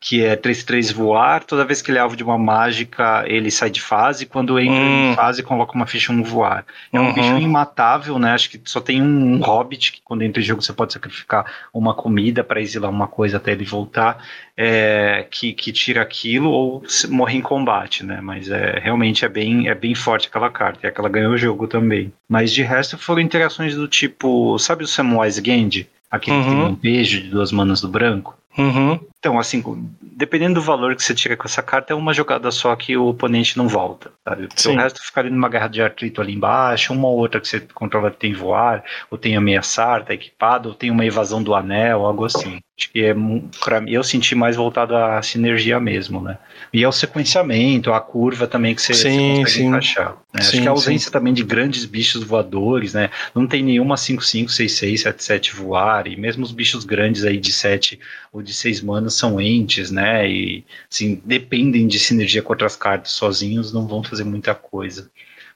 que é 3-3 voar. Toda vez que ele é alvo de uma mágica, ele sai de fase. Quando entra
Hum.
em fase, coloca uma ficha no voar. É um
Uhum.
bicho imatável, né? Acho que só tem um, um hobbit, que quando entra em jogo você pode sacrificar uma comida para exilar uma coisa até ele voltar, é, que, que tira aquilo ou morre em combate, né? Mas é, realmente é bem, é bem forte aquela carta, e aquela ganhou o jogo também. Mas de resto foram interações do tipo, sabe o Samwise Gandhi? Aquele que tem
Uhum.
um beijo de duas manas do branco?
Uhum.
Então, assim, dependendo do valor que você tira com essa carta, é uma jogada só que o oponente não volta, sabe? Porque
Sim.
o resto fica ali numa guerra de artrito ali embaixo, uma ou outra que você controla que tem voar, ou tem ameaçar, tá equipado, ou tem uma evasão do anel, algo assim. Acho que é, pra mim, eu senti mais voltado à sinergia mesmo, né? E ao sequenciamento, à curva também que você, você
Sim,
consegue
sim.
encaixar. né? Acho
Sim,
que a ausência também de grandes bichos voadores, né? Não tem nenhuma 5-5, 6-6, 7-7 voar, e mesmo os bichos grandes aí de 7 ou de 6 manas são entes, né? E assim, dependem de sinergia com outras cartas, sozinhos não vão fazer muita coisa.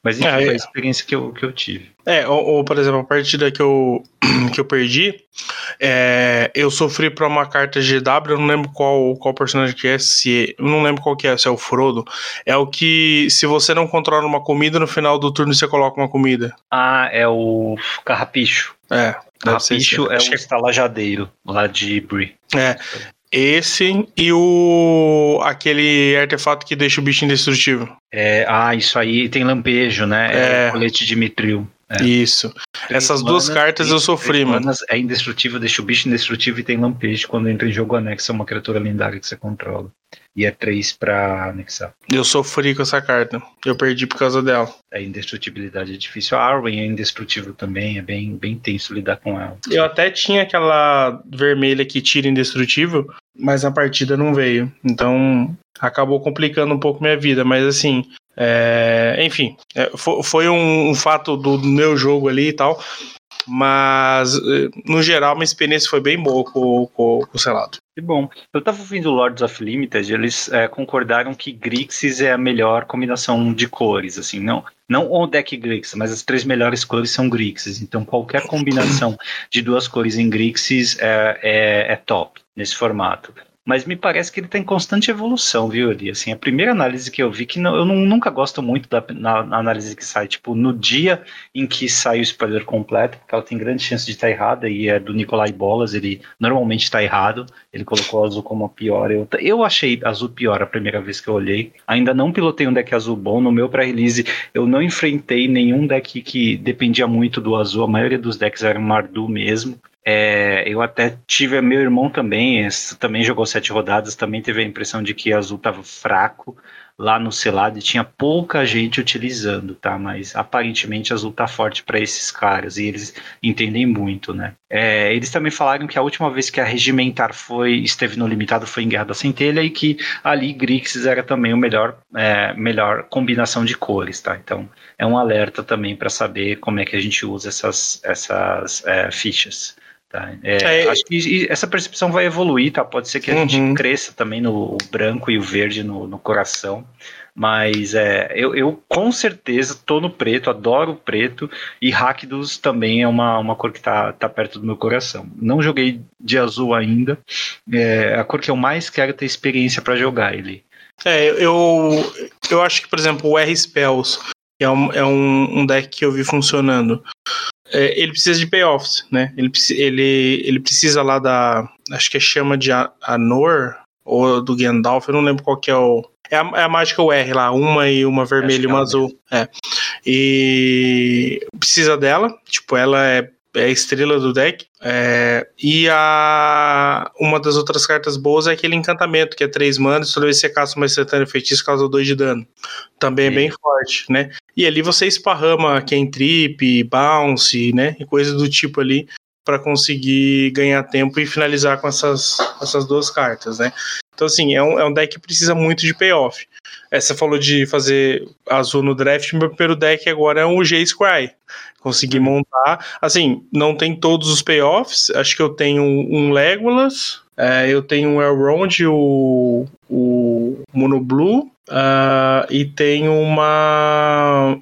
Mas enfim,
É,
foi a
é.
experiência que eu, que eu tive.
É, ou, ou, por exemplo, a partida que eu, [CLEARS THROAT] que eu perdi, é, eu sofri pra uma carta GW, eu não lembro qual, qual personagem que é, se. Eu não lembro qual que é, se é o Frodo. É o que, se você não controla uma comida, no final do turno você coloca uma comida.
Ah, é o Carrapicho.
É. esse.
Carrapicho é o
que
estalajadeiro lá de Brie.
É. Esse e o. aquele artefato que deixa o bicho indestrutível.
É, ah, isso aí tem lampejo, né?
É.
o colete de Mitril. É.
Isso. Essas duas cartas eu sofri,
três
mano.
É indestrutível, deixa o bicho indestrutível e tem lampejo. Quando entra em jogo anexa uma criatura lendária que você controla. E é 3 pra anexar.
Eu sofri com essa carta. Eu perdi por causa dela.
A indestrutibilidade é difícil. A Arwen é indestrutível também, é bem, bem tenso lidar com ela.
Eu até tinha aquela vermelha que tira indestrutível, mas a partida não veio. Então acabou complicando um pouco minha vida. Mas assim, é, enfim, é, fo- foi um, um fato do meu jogo ali e tal. Mas eh, no geral, minha experiência foi bem boa com, com, com o selado.
Que bom. Eu tava ouvindo Lords of Limited, eles é, concordaram que Grixis é a melhor combinação de cores, assim, não, não o deck Grixis, mas as três melhores cores são Grixis, então qualquer combinação de duas cores em Grixis é, é, é top nesse formato. Mas me parece que ele está em constante evolução, viu, Eli? Assim, a primeira análise que eu vi, que não- eu não- nunca gosto muito da na, na análise que sai, tipo, no dia em que sai o spoiler completo, porque ela tem grande chance de estar errada, e é do Nicolai Bolas, ele normalmente está errado, ele colocou azul como a pior. Eu, eu achei azul pior a primeira vez que eu olhei. Ainda não pilotei um deck azul bom. No meu pré-release, eu não enfrentei nenhum deck que dependia muito do azul. A maioria dos decks era Mardu mesmo. É, eu até tive, meu irmão também, também jogou sete rodadas, também teve a impressão de que azul estava fraco lá no selado e tinha pouca gente utilizando, tá? Mas aparentemente azul tá forte para esses caras e eles entendem muito, né? É, eles também falaram que a última vez que a Regimentar foi esteve no limitado foi em Guerra da Centelha e que ali Grixis era também o melhor, é, melhor combinação de cores, tá? Então é um alerta também para saber como é que a gente usa essas, essas é, fichas. Tá? É,
É,
acho que essa percepção vai evoluir, tá? Pode ser que a
Uhum.
gente cresça também no branco e o verde no, no coração. Mas é, eu, eu com certeza tô no preto, adoro o preto, e Rakdos também é uma, uma cor que tá, tá perto do meu coração. Não joguei de azul ainda, é a cor que eu mais quero ter experiência para jogar ele.
É, eu, eu acho que, por exemplo, o R-Spells é, um, é um, um deck que eu vi funcionando. É, ele precisa de payoffs, né? Ele, ele, ele precisa lá da. Acho que é chama de Anor ou do Gandalf, eu não lembro qual que é o. É a, é a mágica UR lá, uma e uma vermelha e
é
uma azul. É. E precisa dela, tipo, ela é, é a estrela do deck. É, e a uma das outras cartas boas é aquele encantamento, que é 3 manas, toda vez que você caça uma instantânea feitiço, causa 2 de dano. Também é bem forte, né? E ali você esparrama Trip, Bounce, né? E coisas do tipo ali para conseguir ganhar tempo e finalizar com essas, essas duas cartas, né? Então, assim, é um, é um deck que precisa muito de payoff. É, você falou de fazer azul no draft, meu primeiro deck agora é um G-Scry. Consegui montar. Assim, não tem todos os payoffs. Acho que eu tenho um Legolas, é, eu tenho um Elrond, o, o Mono Blue, Uh, e tem uma.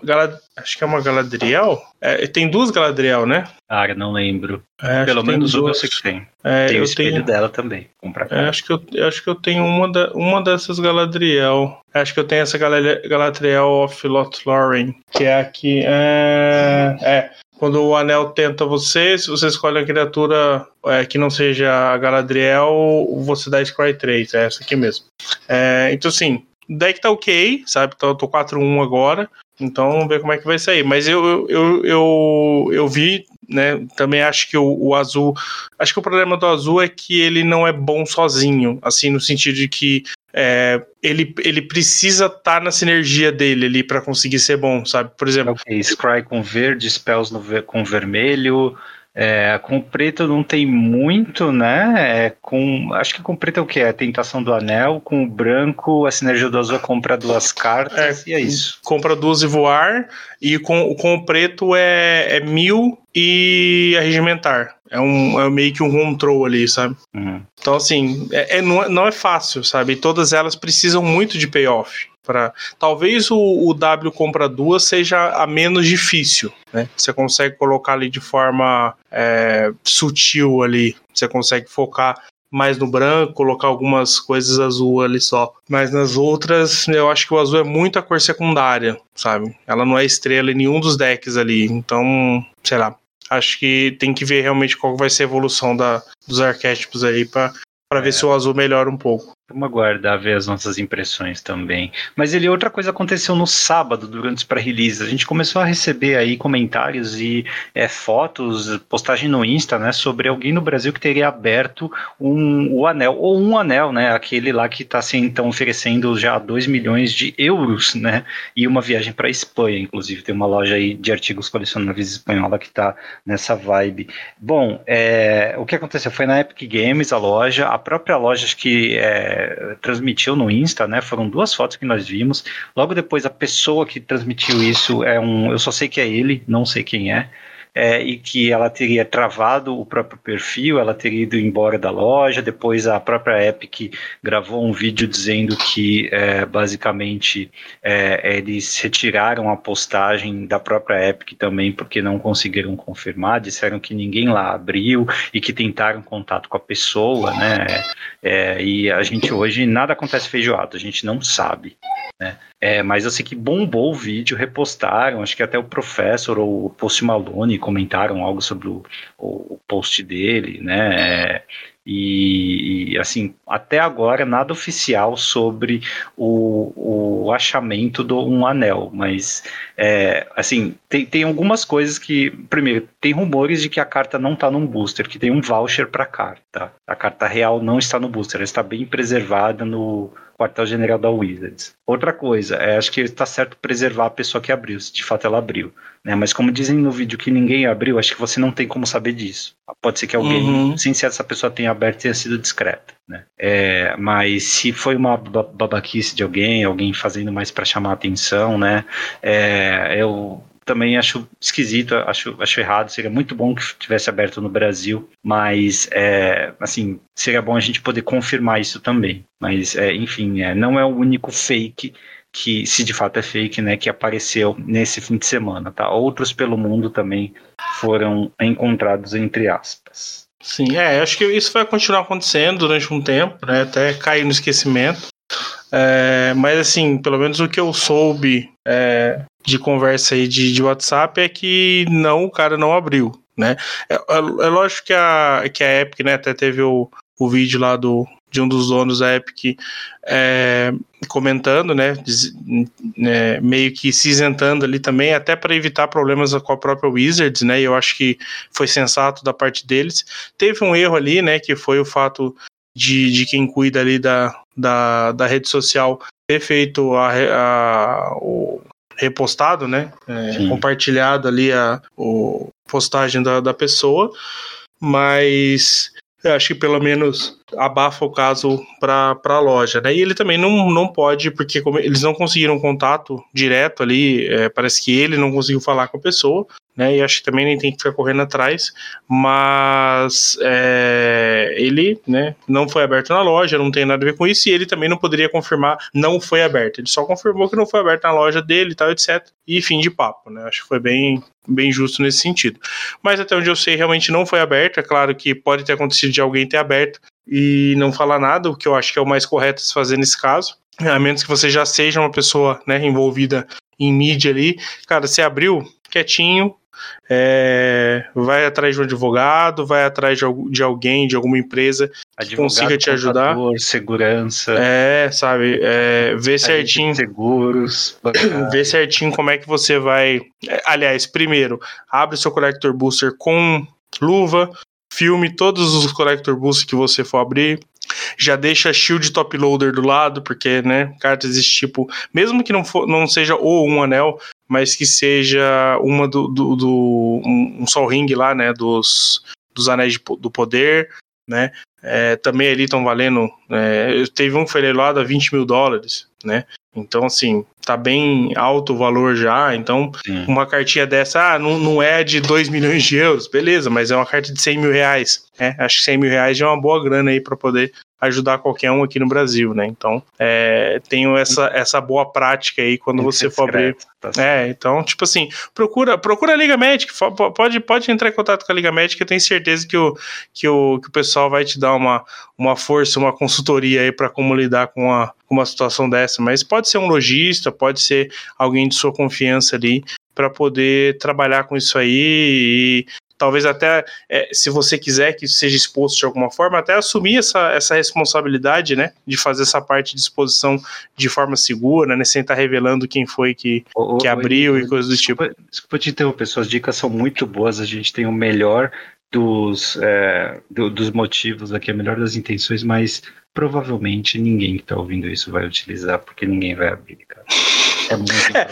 Acho que é uma Galadriel. É, tem duas Galadriel, né?
Ah, não lembro. É, Pelo menos uma eu sei que tem. É, tem o espelho tenho... dela também.
É, acho, que eu, acho que eu tenho uma, da, uma dessas Galadriel. Acho que eu tenho essa Galadriel of Lothlórien, que é aqui. É, é, quando o anel tenta você, se você escolhe a criatura é, que não seja a Galadriel, você dá Scry 3. É essa aqui mesmo. É, então, assim, deck tá ok, sabe? Eu tô 4-1 agora. Então, vamos ver como é que vai sair. Mas eu, eu, eu, eu vi, né? Também acho que o, o, azul. Acho que o problema do azul é que ele não é bom sozinho. Assim, no sentido de que é, ele, ele precisa estar tá na sinergia dele ali para conseguir ser bom, sabe? Por exemplo.
Ok, Scry com verde, Spells no, com vermelho. É, com preto não tem muito, né? É, com, acho que com preto é o que? É a tentação do anel, com o branco, a sinergia do azul é compra duas cartas é, e é isso.
Compra duas e voar, e com, com o preto é, é mil e arregimentar. É, um, é meio que um control ali, sabe? Uhum. Então, assim, é, é, não, é, não é fácil, sabe? todas elas precisam muito de payoff. Pra... Talvez o, o, W compra duas seja a menos difícil, né? Você consegue colocar ali de forma é, sutil ali, você consegue focar mais no branco, colocar algumas coisas azul ali só. Mas nas outras, eu acho que o azul é muito a cor secundária, sabe? Ela não é estrela em nenhum dos decks ali, então, sei lá. Acho que tem que ver realmente qual vai ser a evolução da, dos arquétipos aí para é. ver se o azul melhora um pouco.
Vamos aguardar ver as nossas impressões também. Mas ele outra coisa aconteceu no sábado durante os pré-releases. A gente começou a receber aí comentários e é, fotos, postagem no Insta, né, sobre alguém no Brasil que teria aberto um, o anel ou um anel, né, aquele lá que está se então oferecendo já 2 milhões de euros, né, e uma viagem para Espanha, inclusive tem uma loja aí de artigos colecionáveis espanhola que está nessa vibe. Bom, é, o que aconteceu foi na Epic Games a loja, a própria loja acho que é, transmitiu no Insta, né? Foram duas fotos que nós vimos. Logo depois, a pessoa que transmitiu isso é um. Eu só sei que é ele, não sei quem é é, e que ela teria travado o próprio perfil, ela teria ido embora da loja. Depois a própria Epic gravou um vídeo dizendo que é, basicamente é, eles retiraram a postagem da própria Epic também porque não conseguiram confirmar. Disseram que ninguém lá abriu e que tentaram contato com a pessoa, né? É, e a gente hoje nada acontece feijoado, a gente não sabe. Né? É, mas eu sei que bombou o vídeo, repostaram, acho que até o Professor ou o Post Malone comentaram algo sobre o, o, post dele, né? É, e, e, assim, até agora nada oficial sobre o, o achamento do um anel, mas é, assim, tem, tem algumas coisas que, primeiro, tem rumores de que a carta não está num booster, que tem um voucher para carta. A carta real não está no booster, ela está bem preservada no, quartel-general da Wizards. Outra coisa, é, acho que está certo preservar a pessoa que abriu, se de fato ela abriu. Né? Mas como dizem no vídeo que ninguém abriu, acho que você não tem como saber disso. Pode ser que alguém, uhum. sem ser essa pessoa tenha aberto, tenha sido discreta. Né? É, mas se foi uma babaquice de alguém, alguém fazendo mais para chamar atenção, né? É, eu também acho esquisito, acho, acho errado. Seria muito bom que tivesse aberto no Brasil, mas é, assim seria bom a gente poder confirmar isso também. Mas é, enfim, é, não é o único fake que, se de fato é fake, né, que apareceu nesse fim de semana, tá? Outros pelo mundo também foram encontrados entre aspas.
Sim, é, acho que isso vai continuar acontecendo durante um tempo, né, até cair no esquecimento. É, mas assim, pelo menos o que eu soube é, de conversa aí de, de WhatsApp é que não, o cara não abriu, né? É, é, é lógico que a, que a Epic, né, até teve o, o vídeo lá do, de um dos donos da Epic é, comentando, né, né, meio que se isentando ali também, até para evitar problemas com a própria Wizards, né, e eu acho que foi sensato da parte deles. Teve um erro ali, né, que foi o fato de, de quem cuida ali da, da, da rede social ter feito a, a o repostado, né? É, compartilhado ali a postagem da, da pessoa, mas eu acho que pelo menos abafa o caso para a loja, né? E ele também não, não pode, porque eles não conseguiram contato direto ali, é, parece que ele não conseguiu falar com a pessoa, né? E acho que também nem tem que ficar correndo atrás, mas é, ele, né, não foi aberto na loja, não tem nada a ver com isso, e ele também não poderia confirmar não foi aberto. Ele só confirmou que não foi aberto na loja dele e tal, etc. E fim de papo, né? Acho que foi bem, bem justo nesse sentido. Mas até onde eu sei, realmente não foi aberto. É claro que pode ter acontecido de alguém ter aberto e não falar nada, o que eu acho que é o mais correto se fazer nesse caso. A menos que você já seja uma pessoa né, envolvida em mídia ali. Cara, você abriu quietinho, é, vai atrás de um advogado, vai atrás de, de alguém, de alguma empresa que consiga te ajudar.
Segurança.
É, sabe? É, ver certinho.
Seguros.
ver certinho como é que você vai. É, aliás, primeiro, abre o seu Collector Booster com luva, filme todos os Collector Boosters que você for abrir. Já deixa Shield Top Loader do lado, porque, né, cartas desse tipo, mesmo que não, for, não seja ou um anel, mas que seja uma do, do, do um, um Sol Ring lá, né, dos, dos Anéis de, do Poder, né, é, também ali estão valendo, é, teve um que foi leilado a 20 mil dólares, né, então, assim, tá bem alto o valor já. Então, Sim. uma cartinha dessa, ah, não, não é de 2 milhões de euros, beleza, mas é uma carta de 100 mil reais. Né? Acho que 100 mil reais é uma boa grana aí para poder ajudar qualquer um aqui no Brasil, né? Então, é, tenho essa, essa boa prática aí quando Tem você for abrir. Tá é, então, tipo assim, procura, procura a Liga Magic, pode, pode entrar em contato com a Liga Magic, eu tenho certeza que o, que o, que o pessoal vai te dar uma, uma força, uma consultoria aí para como lidar com uma, com uma situação dessa. Mas pode ser um lojista, pode ser alguém de sua confiança ali para poder trabalhar com isso aí e talvez até, é, se você quiser que seja exposto de alguma forma, até assumir essa, essa responsabilidade, né, de fazer essa parte de exposição de forma segura, né, sem estar revelando quem foi que, ô, que abriu ô, e coisas do tipo.
Desculpa te interromper, suas dicas são muito boas, a gente tem o melhor dos, é, do, dos motivos aqui, a melhor das intenções, mas provavelmente ninguém que está ouvindo isso vai utilizar, porque ninguém vai abrir, cara. É muito [LAUGHS] é,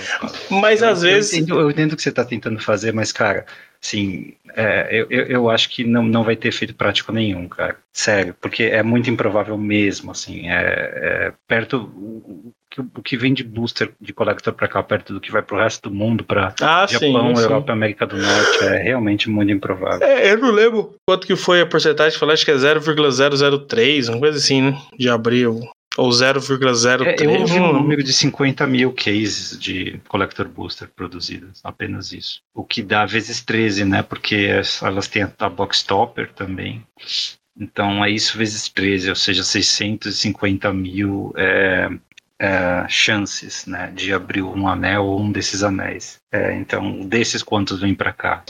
Mas eu, às
eu
vezes.
Entendo, eu entendo o que você está tentando fazer, mas, cara, Sim, é, eu, eu acho que não, não vai ter efeito prático nenhum, cara. Sério, porque é muito improvável mesmo, assim. É, é perto. O, o que vem de booster de Collector para cá, perto do que vai para o resto do mundo, para ah, Japão, sim, Europa, sim. América do Norte, é realmente muito improvável.
É, eu não lembro quanto que foi a porcentagem, falei, acho que é 0,003, uma coisa assim, né? De abril. Ou 0,03.
É, eu ouvi um número de 50 mil cases de Collector Booster produzidas, apenas isso. O que dá vezes 13, né? Porque elas têm a Box Topper também. Então é isso vezes 13, ou seja, 650 mil é, é, chances né, de abrir um anel ou um desses anéis. É, então, desses quantos vêm para cá?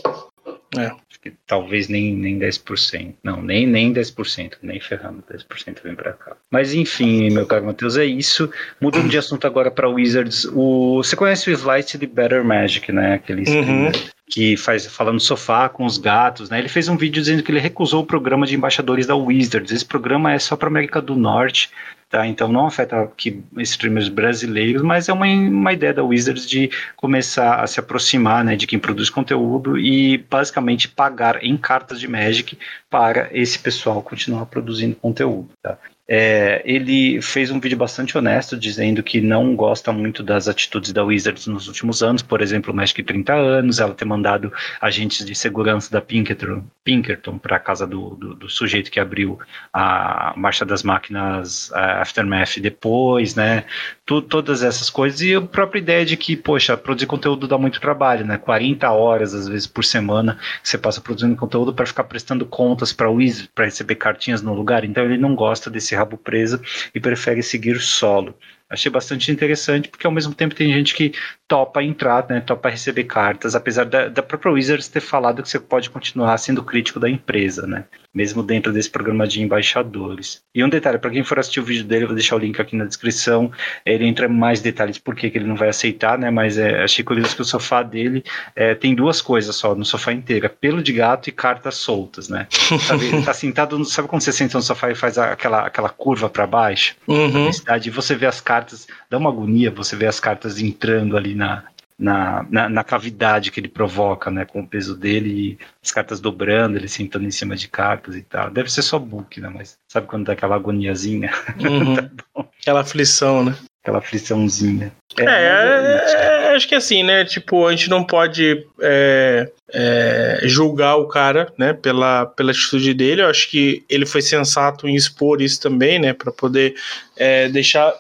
É que talvez nem, nem 10%. Não, nem, nem 10%, nem ferrando 10% vem para cá. Mas enfim, meu caro Matheus, é isso. Mudando de assunto agora para Wizards. O, você conhece o Slight de Better Magic, né? Aquele uhum. que faz falando sofá com os gatos, né? Ele fez um vídeo dizendo que ele recusou o programa de embaixadores da Wizards. Esse programa é só para América do Norte. Tá? Então não afeta aqui streamers brasileiros, mas é uma, uma ideia da Wizards de começar a se aproximar né, de quem produz conteúdo e basicamente pagar em cartas de Magic para esse pessoal continuar produzindo conteúdo. Tá? É, ele fez um vídeo bastante honesto, dizendo que não gosta muito das atitudes da Wizards nos últimos anos, por exemplo, o Magic 30 anos, ela ter mandado agentes de segurança da Pinkerton, Pinkerton para a casa do, do, do, sujeito que abriu a Marcha das Máquinas Aftermath depois, né? Tu, todas essas coisas, e a própria ideia de que, poxa, produzir conteúdo dá muito trabalho, né? 40 horas, às vezes, por semana, você passa produzindo conteúdo para ficar prestando contas para Wizards, para receber cartinhas no lugar, então ele não gosta desse rabo preso e prefere seguir solo. Achei bastante interessante, porque ao mesmo tempo tem gente que topa entrar, né, topa receber cartas, apesar da, da própria Wizards ter falado que você pode continuar sendo crítico da empresa, né, mesmo dentro desse programa de embaixadores. E um detalhe, para quem for assistir o vídeo dele, eu vou deixar o link aqui na descrição, ele entra em mais detalhes por que ele não vai aceitar, né, mas é, achei curioso que o sofá dele é, tem duas coisas só no sofá inteiro, é pelo de gato e cartas soltas, né, sabe, ele tá sentado, sabe quando você senta no sofá e faz aquela, aquela curva para baixo, uhum. e você vê as cartas, dá uma agonia você vê as cartas entrando ali na, na, na, na, cavidade que ele provoca, né, com o peso dele e as cartas dobrando, ele sentando em cima de cartas e tal. Deve ser só book, né, mas sabe quando dá aquela agoniazinha?
Uhum. [LAUGHS] tá aquela aflição, né?
Aquela afliçãozinha.
É, é, é, acho que assim, né? Tipo, a gente não pode é, é, julgar o cara, né? Pela, pela atitude dele. Eu acho que ele foi sensato em expor isso também, né? Para poder é, deixar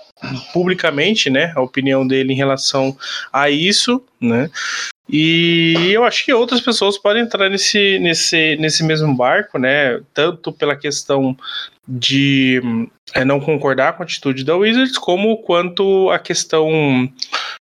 publicamente, né? A opinião dele em relação a isso, né? E eu acho que outras pessoas podem entrar nesse, nesse, nesse mesmo barco, né? Tanto pela questão de é, não concordar com a atitude da Wizards, como quanto a questão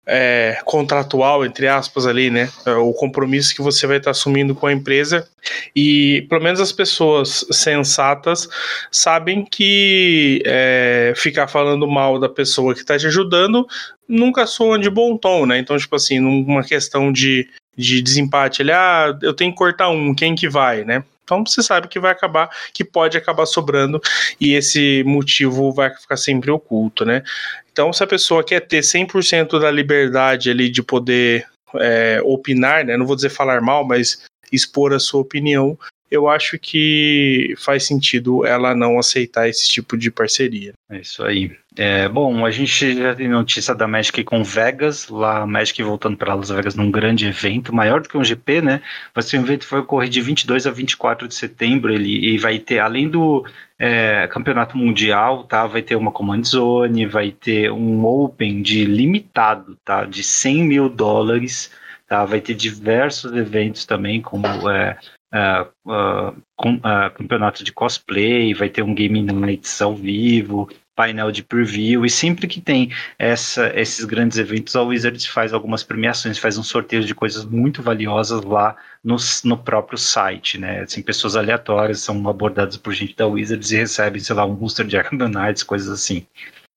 é, contratual, entre aspas, ali, né? É, o compromisso que você vai estar assumindo com a empresa. E pelo menos as pessoas sensatas sabem que é, ficar falando mal da pessoa que está te ajudando nunca soa de bom tom, né? Então, tipo assim, numa questão de, de desempate, ele, ah, eu tenho que cortar um, quem que vai, né? Então você sabe que vai acabar, que pode acabar sobrando e esse motivo vai ficar sempre oculto, né? Então, se a pessoa quer ter 100% da liberdade ali de poder é, opinar, né? Não vou dizer falar mal, mas expor a sua opinião, eu acho que faz sentido ela não aceitar esse tipo de parceria.
É isso aí. É, bom, a gente já tem notícia da Magic com Vegas, lá a Magic voltando para Las Vegas num grande evento, maior do que um GP, né? Vai ser um evento que vai ocorrer de 22 a 24 de setembro, ele e vai ter, além do é, campeonato mundial, tá? Vai ter uma Command Zone, vai ter um Open de limitado, tá? De 100 mil dólares, tá? Vai ter diversos eventos também, como é, uh, campeonato de cosplay, vai ter um Game Nights ao vivo, painel de preview, e sempre que tem essa, esses grandes eventos, a Wizards faz algumas premiações, faz um sorteio de coisas muito valiosas lá no, no próprio site, né? Assim, pessoas aleatórias são abordadas por gente da Wizards e recebem, sei lá, um booster de Arkham Knights, coisas assim.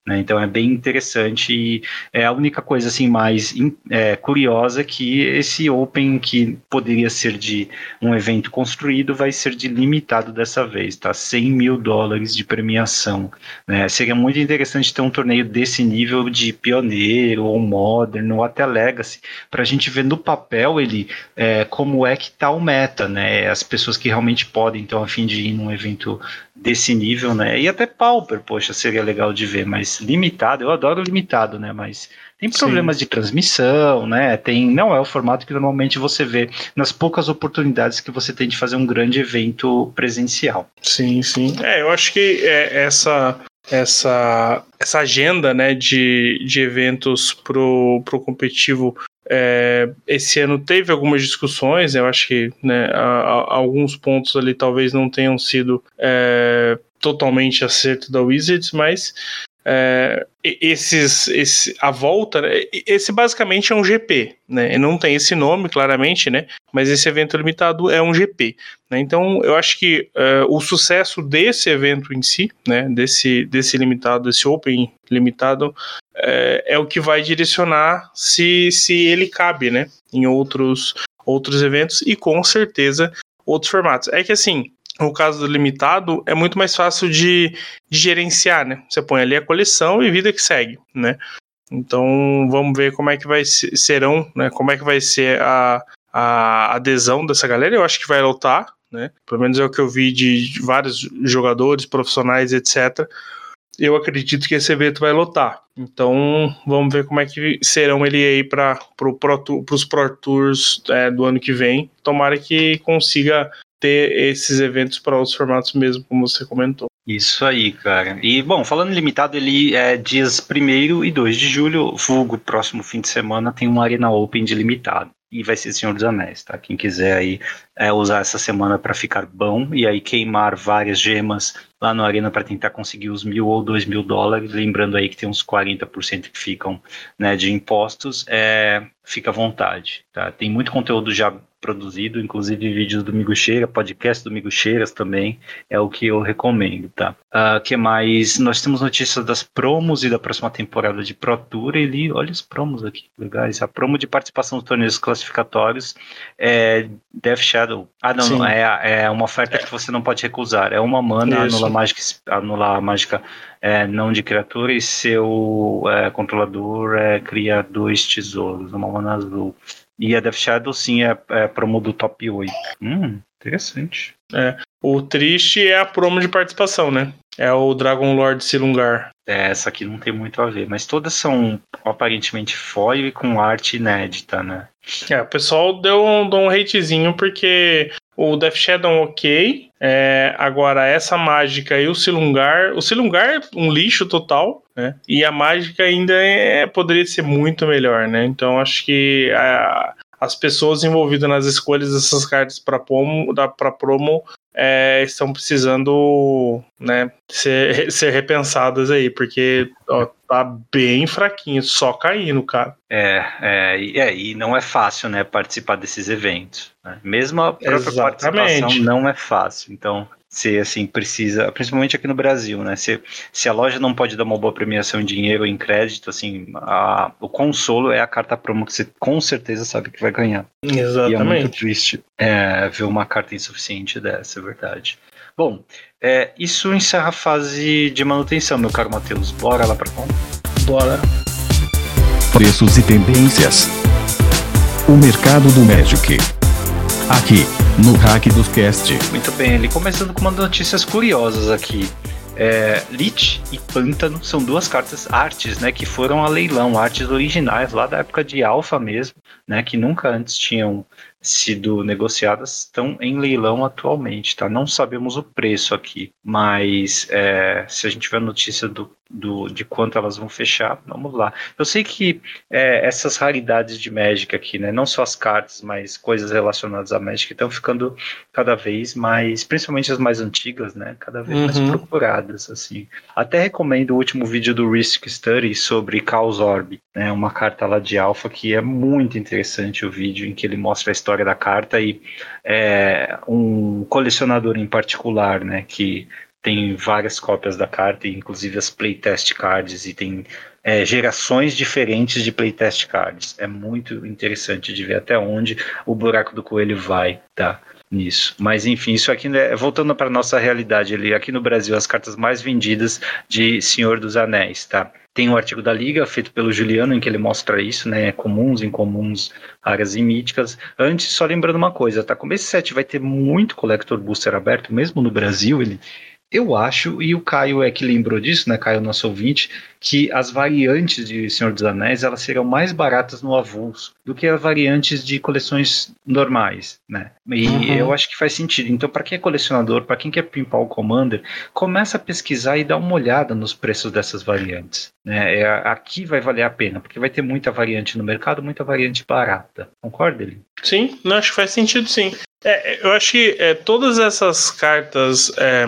Né? Então é bem interessante e é a única coisa assim mais é, curiosa que esse Open que poderia ser de um evento construído vai ser de limitado dessa vez, tá? 100 mil dólares de premiação. Né? Seria muito interessante ter um torneio desse nível de pioneiro ou modern ou até legacy para a gente ver no papel ele é, como é que tá o meta, né? As pessoas que realmente podem então a fim de ir num evento desse nível, né? E até Pauper, poxa, seria legal de ver, mas limitado, eu adoro limitado, né? Mas tem problemas Sim. de transmissão, né? Tem, não é o formato que normalmente você vê nas poucas oportunidades que você tem de fazer um grande evento presencial.
Sim, sim. É, eu acho que é, essa essa, essa agenda né, de, de eventos pro, pro competitivo é, esse ano teve algumas discussões, eu acho que né, a, a, alguns pontos ali talvez não tenham sido é, totalmente acerto da Wizards, mas é, esses, esse, a volta, né, esse basicamente é um GP, né? Não tem esse nome claramente, né? Mas esse evento limitado é um GP. Né? Então, eu acho que uh, o sucesso desse evento em si, né? Desse, desse limitado, desse Open limitado, é, é o que vai direcionar se, se ele cabe, né? Em outros outros eventos e com certeza outros formatos. É que assim, o caso do limitado é muito mais fácil de, de, gerenciar, né? Você põe ali a coleção e vida que segue, né? Então vamos ver como é que vai ser, serão, né? Como é que vai ser a, a adesão dessa galera. Eu acho que vai lotar, né? Pelo menos é o que eu vi de vários jogadores, profissionais, etc. Eu acredito que esse evento vai lotar. Então vamos ver como é que serão ele aí para pro pro, os Pro Tours é, do ano que vem. Tomara que consiga ter esses eventos para outros formatos mesmo, como você comentou.
Isso aí, cara. E, bom, falando limitado, ele é dias 1 e 2 de julho, vulgo próximo fim de semana, tem uma Arena Open de limitado. E vai ser Senhor dos Anéis, tá? Quem quiser aí é, usar essa semana para ficar bom e aí queimar várias gemas lá no Arena para tentar conseguir os mil ou dois mil dólares, lembrando aí que tem uns 40% que ficam né, de impostos, é, fica à vontade, tá? Tem muito conteúdo já produzido, inclusive vídeos do Migo Cheira, podcast do Migo Cheiras também, é o que eu recomendo, tá? Uh, que mais? Nós temos notícias das promos e da próxima temporada de Pro Tour, ele, olha os promos aqui, legais, a promo de participação dos torneios classificatórios é Death Shadow. Ah, não, não é, é uma oferta é. que você não pode recusar, é uma mana, anula mágica, anula mágica é, não de criatura e seu é, controlador é, cria dois tesouros, uma mana azul. E a Death Shadow, sim, é, é promo do top 8. Hum, interessante.
É, O triste é a promo de participação, né? É o Dragon Lord Silungar.
É, essa aqui não tem muito a ver, mas todas são aparentemente foil e com arte inédita, né?
É, o pessoal deu um, deu um hatezinho porque o Death Shadow ok. É, agora, essa mágica e o Silungar. O Silungar é um lixo total, né? E a mágica ainda é, poderia ser muito melhor, né? Então acho que a, as pessoas envolvidas nas escolhas dessas cartas para promo, da, promo é, estão precisando né, ser, [LAUGHS] ser repensadas aí, porque ó, tá bem fraquinho, só caindo, cara.
É, é, é, e não é fácil, né, participar desses eventos. Né? Mesmo a própria Exatamente. participação não é fácil. Então, se assim precisa, principalmente aqui no Brasil, né? Se, se a loja não pode dar uma boa premiação em dinheiro ou em crédito, assim, a, o consolo é a carta promo que você com certeza sabe que vai ganhar.
Exatamente. E é
muito triste é, ver uma carta insuficiente dessa, é verdade. Bom, é, isso encerra a fase de manutenção, meu caro Matheus. Bora lá para conta?
Bora.
Preços e tendências. O mercado do Magic. Aqui, no Hack dos Cast.
Muito bem, ele começando com umas notícias curiosas aqui. É, Lich e Pântano são duas cartas artes, né, que foram a leilão, artes originais lá da época de Alpha mesmo, né, que nunca antes tinham sido negociadas estão em leilão atualmente, tá? Não sabemos o preço aqui, mas é, se a gente tiver notícia do, do, de quanto elas vão fechar, vamos lá. Eu sei que é, essas raridades de Magic aqui, né? Não só as cartas, mas coisas relacionadas a Magic estão ficando cada vez mais, principalmente as mais antigas, né? Cada vez uhum. mais procuradas, assim. Até recomendo o último vídeo do Risk Study sobre Chaos Orb, né? Uma carta lá de Alpha que é muito interessante o vídeo em que ele mostra a história história da carta e é, um colecionador em particular, né, que tem várias cópias da carta, inclusive as playtest cards, e tem é, gerações diferentes de playtest cards. É muito interessante de ver até onde o buraco do coelho vai, tá? Nisso. Mas enfim, isso aqui, né, voltando para nossa realidade, ali, aqui no Brasil, as cartas mais vendidas de Senhor dos Anéis, tá? Tem um artigo da Liga, feito pelo Juliano, em que ele mostra isso, né? Comuns, incomuns, áreas e míticas. Antes, só lembrando uma coisa, tá? Como esse set vai ter muito Collector Booster aberto, mesmo no Brasil, ele eu acho, e o Caio é que lembrou disso, né, Caio, nosso ouvinte, que as variantes de Senhor dos Anéis elas serão mais baratas no avulso do que as variantes de coleções normais, né? E uhum. eu acho que faz sentido. Então, para quem é colecionador, para quem quer pimpar o Commander, começa a pesquisar e dar uma olhada nos preços dessas variantes. Né? É, aqui vai valer a pena, porque vai ter muita variante no mercado, muita variante barata. Concorda, ele?
Sim, não, acho que faz sentido sim. É, eu acho que é, todas essas cartas é,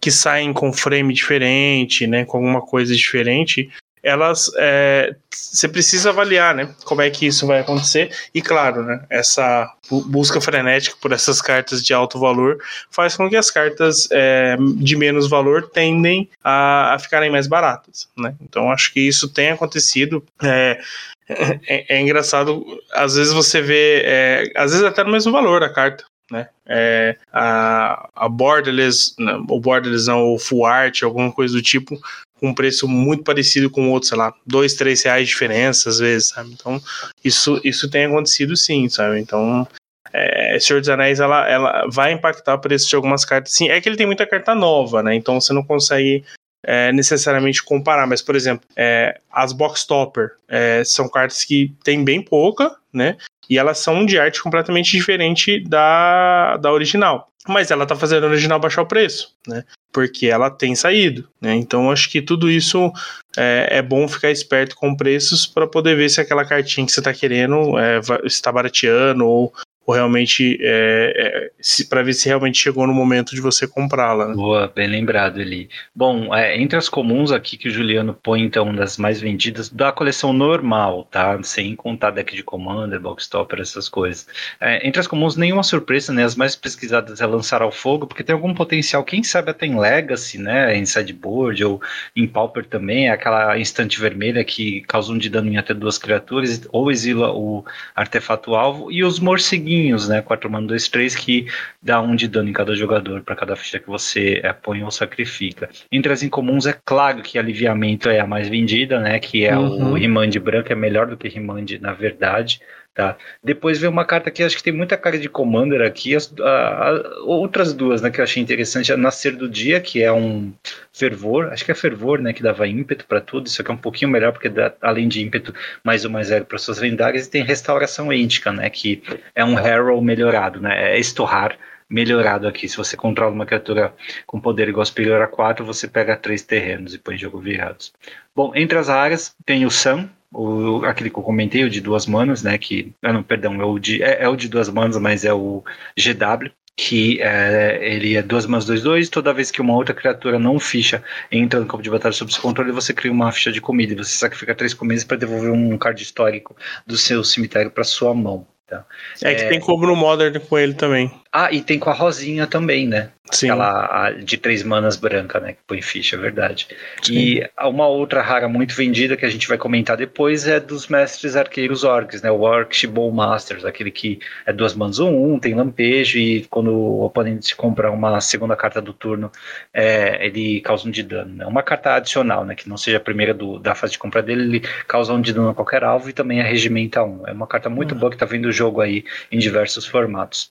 que saem com frame diferente, né, com alguma coisa diferente, elas é, você precisa avaliar, né, como é que isso vai acontecer e claro, né, essa busca frenética por essas [LAUGHS] cartas de alto valor faz com que as cartas é, de menos valor tendem a, a, ficarem mais baratas, né. Então acho que isso tem acontecido. É, é, é engraçado, às vezes você vê, é, às vezes até no mesmo valor a carta né? É, a, a borderless, não, o borderless não, ou full art, alguma coisa do tipo, com um preço muito parecido com outro, sei lá, dois, três reais de diferença às vezes, sabe? Então, isso, isso tem acontecido sim, sabe? Então, é, Senhor dos Anéis, ela, ela vai impactar o preço de algumas cartas, sim. É que ele tem muita carta nova, né? Então, você não consegue é, necessariamente comparar, mas, por exemplo, é, as Box Topper é, são cartas que tem bem pouca, né? E elas são de arte completamente diferente da, da original. Mas ela tá fazendo a original baixar o preço, né? Porque ela tem saído, né? Então acho que tudo isso é, é bom ficar esperto com preços para poder ver se aquela cartinha que você tá querendo é, está barateando ou ou realmente é, é, para ver se realmente chegou no momento de você comprá-la. Né?
Boa, bem lembrado ali. Bom, é, entre as comuns aqui que o Juliano põe então das mais vendidas da coleção normal, tá? Sem contar deck de Commander, Box essas coisas. É, entre as comuns nenhuma surpresa, né? As mais pesquisadas é lançar ao fogo, porque tem algum potencial, quem sabe até em Legacy, né? Em sideboard ou em Pauper também, é aquela instante vermelha que causa um de dano em até duas criaturas ou exila o artefato alvo e os morceguinhos né? 4 mana, 2, 3, que dá um de dano em cada jogador para cada ficha que você é, põe ou sacrifica. Entre as incomuns, é claro que aliviamento é a mais vendida, né? Que é uhum. o Rimand branco, é melhor do que Rimand na verdade. Tá? Depois vem uma carta que acho que tem muita cara de Commander aqui, as, a, a, outras duas né, que eu achei interessante, a Nascer do Dia, que é um fervor, acho que é fervor, né, que dava ímpeto para tudo, isso aqui é um pouquinho melhor, porque dá, além de ímpeto, mais um mais zero para suas lendárias, e tem Restauração Íntica, né, que é um Harrow melhorado, né, é estorrar melhorado aqui. Se você controla uma criatura com poder igual superior a 4, você pega três terrenos e põe jogo virados. Bom, entre as áreas tem o Sam, o, aquele que eu comentei, o de duas manas, né? Que. Ah, não, perdão, é o de, é, é o de duas manas, mas é o GW. Que é, ele é duas manas 2-2. Toda vez que uma outra criatura não ficha entra no campo de batalha sob seu controle, você cria uma ficha de comida. E você sacrifica três comidas para devolver um card histórico do seu cemitério para sua mão. Tá?
É que é... tem como no Modern com ele também.
Ah, e tem com a Rosinha também, né?
Sim.
Aquela de três manas branca, né? Que põe ficha, é verdade. Sim. E uma outra rara muito vendida que a gente vai comentar depois é dos mestres arqueiros orcs, né? O Orc Masters, aquele que é duas manas um, um, tem lampejo e quando o oponente compra uma segunda carta do turno, é, ele causa um de dano. Né? Uma carta adicional, né? Que não seja a primeira do, da fase de compra dele, ele causa um de dano a qualquer alvo e também regimenta um. É uma carta muito uhum. boa que tá vendo o jogo aí em diversos formatos.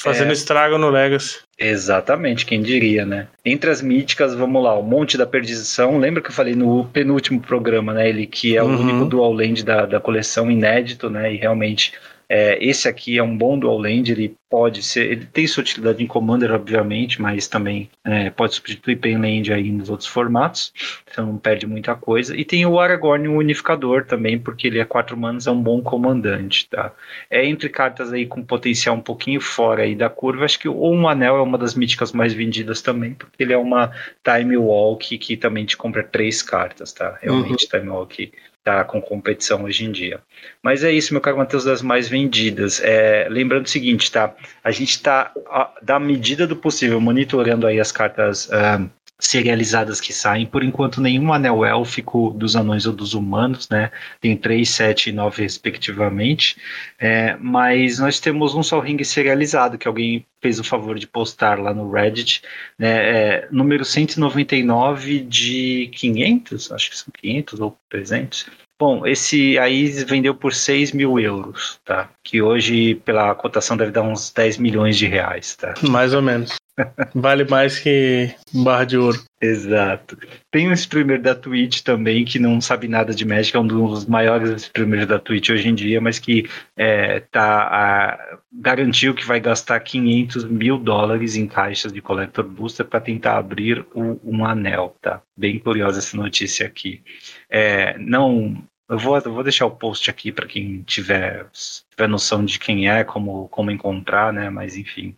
Fazendo é... estrago no Legacy.
Exatamente, quem diria, né? Entre as míticas, vamos lá, o Monte da Perdição. Lembra que eu falei no penúltimo programa, né? Ele que é o uhum. único dual land da, da coleção inédito, né? E realmente é, esse aqui é um bom dual land, ele pode ser, ele tem sua utilidade em Commander, obviamente, mas também é, pode substituir Penland aí nos outros formatos, então não perde muita coisa. E tem o Aragorn, o Unificador também, porque ele é 4 manos, é um bom comandante, tá? É entre cartas aí com potencial um pouquinho fora aí da curva, acho que o Um Anel é uma das míticas mais vendidas também, porque ele é uma Time Walk que também te compra três cartas, tá? Realmente uhum. Time Walk tá com competição hoje em dia. Mas é isso, meu caro Matheus, das mais vendidas. É, lembrando o seguinte, tá? A gente está, da medida do possível, monitorando aí as cartas uh, serializadas que saem. Por enquanto, nenhum anel élfico dos anões ou dos humanos, né? Tem 3, 7 e 9 respectivamente. É, mas nós temos um Sol Ring serializado, que alguém fez o favor de postar lá no Reddit, né? É, número 199 de 500, acho que são 500 ou 300. Bom, esse aí vendeu por 6 mil euros, tá? Que hoje, pela cotação, deve dar uns 10 milhões de reais, tá?
Mais ou menos. Vale mais que barra de ouro.
Exato. Tem um streamer da Twitch também que não sabe nada de Magic, é um dos maiores streamers da Twitch hoje em dia, mas que é, tá, a, garantiu que vai gastar 500 mil dólares em caixas de Collector Booster para tentar abrir o, um anel, tá? Bem curiosa essa notícia aqui. É, não, eu vou, eu vou deixar o post aqui para quem tiver, tiver noção de quem é, como, como encontrar, né? Mas enfim,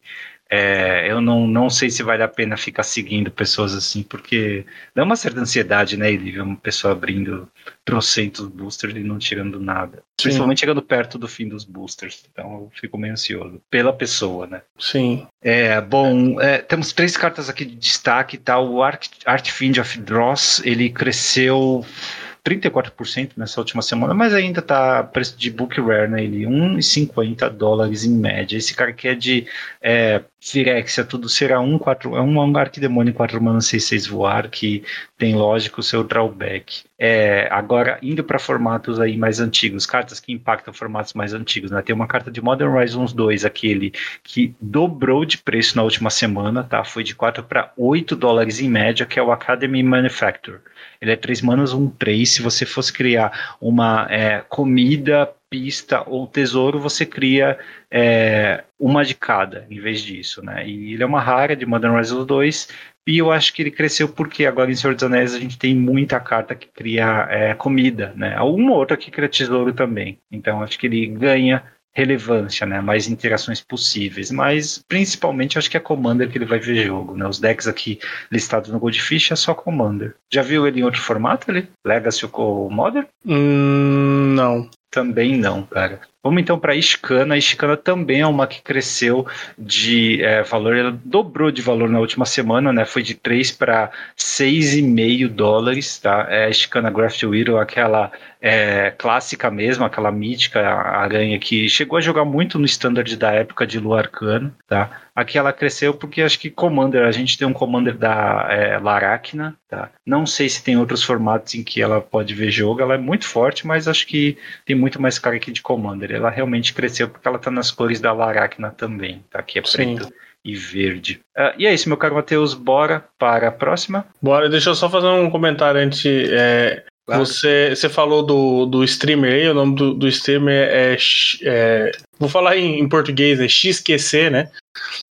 é, eu não, não sei se vale a pena ficar seguindo pessoas assim, porque dá uma certa ansiedade, né, ele ver uma pessoa abrindo trocentos boosters e não tirando nada. Sim. Principalmente chegando perto do fim dos boosters. Então eu fico meio ansioso. Pela pessoa, né?
Sim.
É, bom, é, temos três cartas aqui de destaque, tá? O Art, Art Fiend of Dross, ele cresceu 34% nessa última semana, mas ainda tá preço de book rare né? 1,50 dólares em média. Esse cara aqui é de é, Firexia, tudo será um, quatro, é um, um arquidemônio 4 mana 6-6 voar, que tem lógico o seu drawback. É, agora, indo para formatos aí mais antigos, cartas que impactam formatos mais antigos, né? Tem uma carta de Modern Horizons 2, aquele que dobrou de preço na última semana, tá? Foi de 4 para 8 dólares em média, que é o Academy Manufacture. Ele é 3 manas, um 3. Se você fosse criar uma é, comida, pista ou tesouro, você cria é, uma de cada em vez disso, né? E ele é uma rara de Modern Horizons 2. E eu acho que ele cresceu porque agora em Senhor dos Anéis a gente tem muita carta que cria é, comida, né? Uma outra que cria tesouro também. Então acho que ele ganha relevância, né? Mais interações possíveis. Mas principalmente acho que é Commander que ele vai ver jogo, né? Os decks aqui listados no Goldfish é só Commander. Já viu ele em outro formato ali? Legacy ou Modern?
Hum, não.
Também não, cara. Vamos então para a Iscana. A Iscana também é uma que cresceu de é, valor, ela dobrou de valor na última semana, né? Foi de 3 para 6,5 dólares, tá? É a Iscana Graft Widow, aquela é, clássica mesmo, aquela mítica aranha que chegou a jogar muito no standard da época de Lua Arcana, tá? Aqui ela cresceu porque acho que Commander, a gente tem um Commander da é, Laracna, tá? Não sei se tem outros formatos em que ela pode ver jogo, ela é muito forte, mas acho que tem muito mais cara aqui de Commander ela realmente cresceu porque ela tá nas cores da Laracna também, tá? Que é preto Sim. e verde. Uh, e é isso, meu caro Matheus, bora para a próxima?
Bora, deixa eu só fazer um comentário antes. É, claro. você, você falou do, do streamer aí, o nome do, do streamer é, é Vou falar em, em português, é XQC, né?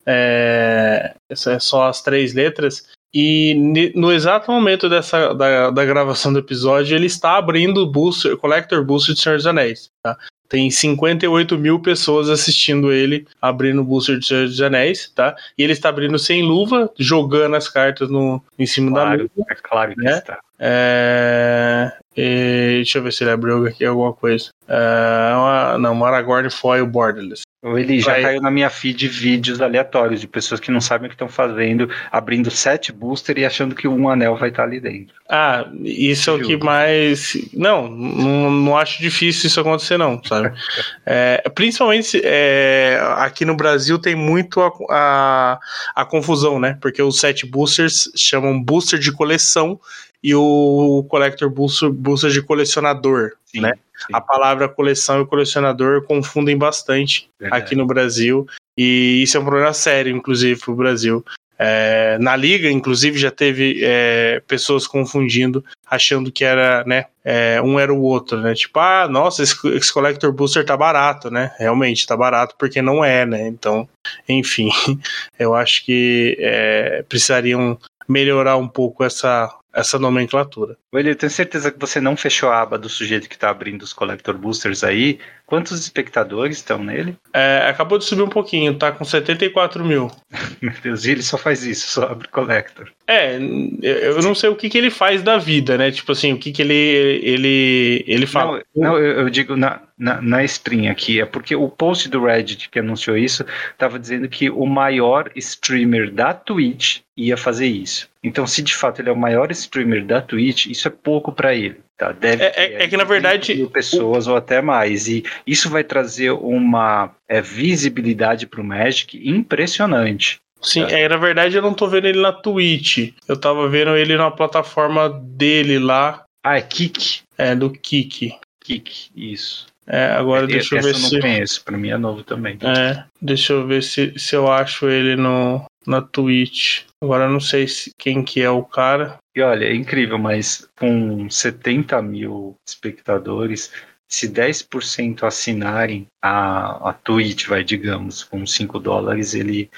É, é só as três letras. E no exato momento dessa, da, da gravação do episódio, ele está abrindo o booster, Collector Booster de Senhor dos Anéis. Tá? Tem 58 mil pessoas assistindo ele abrindo o booster de Senhor dos Anéis, tá? E ele está abrindo sem luva, jogando as cartas no, em cima
claro,
da luva.
É claro que
né?
está.
É... E... deixa eu ver se ele abriu aqui alguma coisa. É... Uma... Não, Aragorn Foil Borderless.
Ele já Vai. caiu na minha feed vídeos aleatórios de pessoas que não sabem o que estão fazendo, abrindo sete booster e achando que um anel vai estar ali dentro.
Ah, isso é o que mais. Não, não, não acho difícil isso acontecer, não, sabe? [LAUGHS] é, principalmente é, aqui no Brasil tem muito a, a, a confusão, né? Porque os sete boosters chamam booster de coleção e o Collector Booster, booster de colecionador, sim, né? Sim. A palavra coleção e colecionador confundem bastante Verdade. aqui no Brasil e isso é um problema sério, inclusive, para o Brasil. É, na liga, inclusive, já teve é, pessoas confundindo, achando que era, né, é, um era o outro, né? Tipo, ah, nossa, esse, esse, Collector Booster tá barato, né? Realmente tá barato porque não é, né? Então, enfim, [LAUGHS] eu acho que é, precisariam melhorar um pouco essa essa nomenclatura.
William, eu tenho certeza que você não fechou a aba do sujeito que está abrindo os Collector Boosters aí. Quantos espectadores estão nele?
É, acabou de subir um pouquinho, tá com 74 mil. [LAUGHS]
Meu Deus, e ele só faz isso, só abre Collector.
É, eu não sei o que, que ele faz da vida, né? Tipo assim, o que, que ele, ele, ele fala.
Não, não eu, eu, digo na, na, na stream aqui, é porque o post do Reddit que anunciou isso estava dizendo que o maior streamer da Twitch ia fazer isso. Então, se de fato ele é o maior streamer da Twitch, isso é pouco para ele. Tá? Deve
é, é, é que na verdade
mil pessoas o... ou até mais e isso vai trazer uma é, visibilidade para o Magic impressionante.
Sim, tá? é, na verdade eu não tô vendo ele na Twitch. Eu tava vendo ele na plataforma dele lá.
Ah, é Kik?
É, do Kik.
Kik, isso.
É, agora deixa eu ver se.
Eu não conheço, pra mim é novo também.
É, deixa eu ver se, se eu acho ele no, na Twitch. Agora eu não sei se, quem que é o cara.
E olha, é incrível, mas com 70 mil espectadores, se 10% assinarem a, a Twitch, vai, digamos, com 5 dólares, ele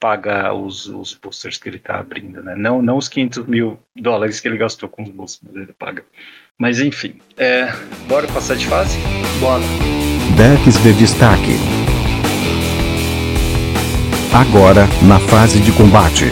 paga os, os boosters que ele está abrindo, né? Não, não os 500 mil dólares que ele gastou com os boosters, mas ele paga. Mas enfim, é, bora passar de fase?
Bora.
Decks de destaque. Agora, na fase de combate.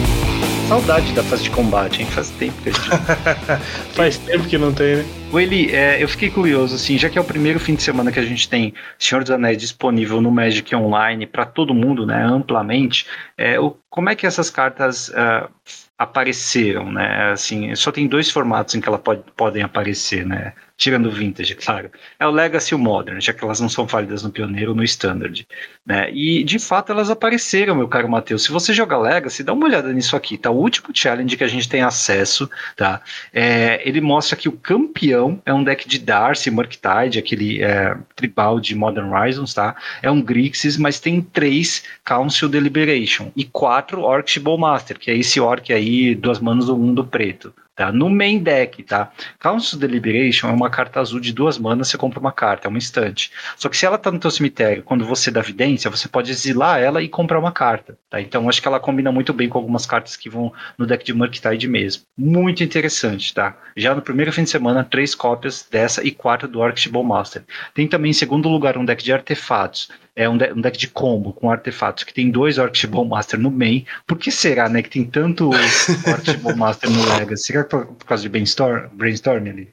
Saudade da fase de combate, hein? Faz tempo que a gente. [LAUGHS]
Faz tempo que não tem, né?
Willy, é, eu fiquei curioso, assim, já que é o primeiro fim de semana que a gente tem Senhor dos Anéis disponível no Magic Online para todo mundo, né, amplamente, é, o, como é que essas cartas uh, apareceram, né? Assim, só tem dois formatos em que elas pode, podem aparecer, né? Tirando o Vintage, claro, é o Legacy e o Modern, já que elas não são válidas no Pioneiro ou no Standard. Né? E de fato elas apareceram, meu caro Matheus. Se você joga Legacy, dá uma olhada nisso aqui, tá? O último challenge que a gente tem acesso, tá? É, ele mostra que o campeão é um deck de Darcy, Murktide, aquele é, tribal de Modern Horizons, tá? É um Grixis, mas tem três Council Deliberation e quatro Orc Master, que é esse Orc aí, duas manos do mundo preto. Tá? No main deck, tá? Council Deliberation é uma carta azul de duas manas, você compra uma carta, é um instante. Só que se ela tá no teu cemitério, quando você dá vidência, você pode exilar ela e comprar uma carta, tá? Então acho que ela combina muito bem com algumas cartas que vão no deck de Murktide mesmo. Muito interessante, tá? Já no primeiro fim de semana, três cópias dessa e quatro do Orc Master. Tem também em segundo lugar um deck de artefatos é um, de, um, deck de combo com artefatos que tem dois Orc Master no main. Por que será, né, que tem tanto [LAUGHS] Orc Master no Legacy? Será que por, por causa de brainstorm, brainstorm ali?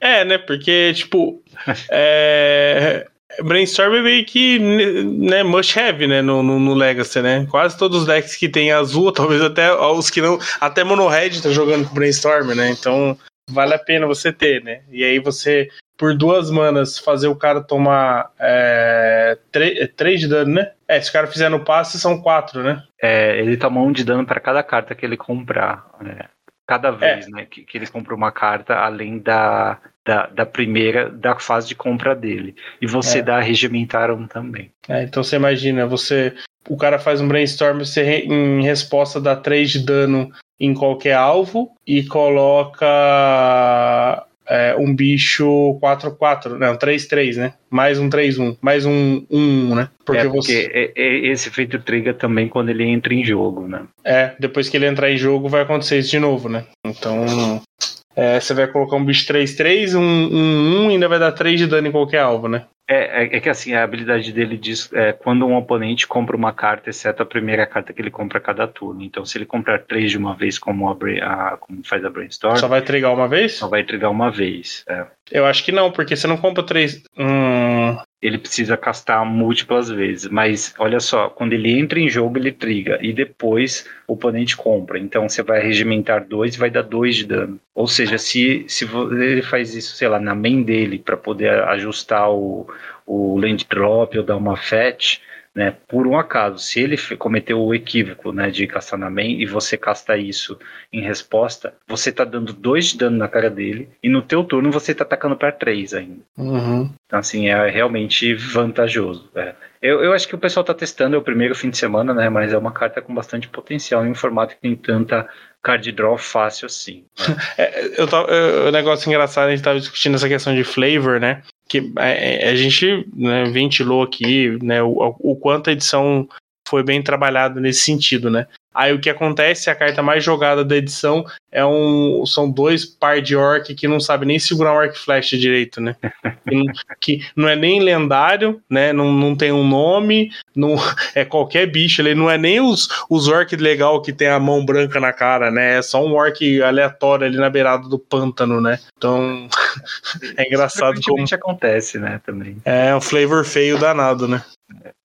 É, né, porque, tipo, [LAUGHS] é, Brainstorm é meio que né, must have, né, no, no, no, Legacy, né? Quase todos os decks que tem azul, [LAUGHS] talvez até os que não. Até Mono Red tá jogando com Brainstorm, né? Então vale a pena você ter, né? E aí você por duas manas fazer o cara tomar é, é três de dano, né? É, se o cara fizer no passe, são quatro, né?
É, ele toma um de dano para cada carta que ele comprar. Né? Cada é. vez, é. né? Que, que ele compra uma carta além da, da, da primeira, da fase de compra dele. E você
É.
dá Regimentarum também.
É, então você imagina, você. O cara faz um brainstorm, você em resposta dá 3 de dano em qualquer alvo e coloca é, um bicho 4-4, não, 3-3, né? Mais um 3-1, mais um 1, né? Porque,
é, porque
você.
é- é- esse efeito triga também quando ele entra em jogo, né?
É, depois que ele entrar em jogo vai acontecer isso de novo, né? Então. é, você vai colocar um bicho 3-3, um 1-1 e ainda vai dar 3 de dano em qualquer alvo, né?
É, é, é que assim, a habilidade dele diz é, quando um oponente compra uma carta, exceto a primeira carta que ele compra a cada turno. Então, se ele comprar três de uma vez, como, a, a- como faz a Brainstorm,
Só vai trigar uma vez?
só vai entregar uma vez. é.
Eu acho que não, porque você não compra 3. Hum.
Ele precisa castar múltiplas vezes. Mas olha só, quando ele entra em jogo, ele triga. E depois o oponente compra. Então você vai regimentar dois e vai dar dois de dano. Ou seja, se, se ele faz isso, sei lá, na main dele, para poder ajustar o, o land drop ou dar uma fetch, né? Por um acaso, se ele cometeu o equívoco, né, de castar na main e você casta isso em resposta, você tá dando dois de dano na cara dele e no teu turno você tá atacando para três ainda.
Uhum.
Então, assim, é realmente vantajoso. é. Eu, eu acho que o pessoal tá testando, é o primeiro fim de semana, né? Mas é uma carta com bastante potencial em um formato que tem tanta card draw fácil assim. [LAUGHS]
É, eu tava, é, o negócio engraçado, a gente tava discutindo essa questão de flavor, né? Que é, a gente né, ventilou aqui né, o, o quanto a edição foi bem trabalhada nesse sentido, né? Aí o que acontece, a carta mais jogada da edição é um. São dois par de orc que não sabe nem segurar um arc flash direito, né? Que [LAUGHS] não- que não é nem lendário, né? Não, não tem um nome, não, [LAUGHS] é qualquer bicho, ele não é nem os, os orc legal que tem a mão branca na cara, né? É só um orc aleatório ali na beirada do pântano, né? Então [LAUGHS] é engraçado como
acontece, né, também.
é um flavor feio danado, né?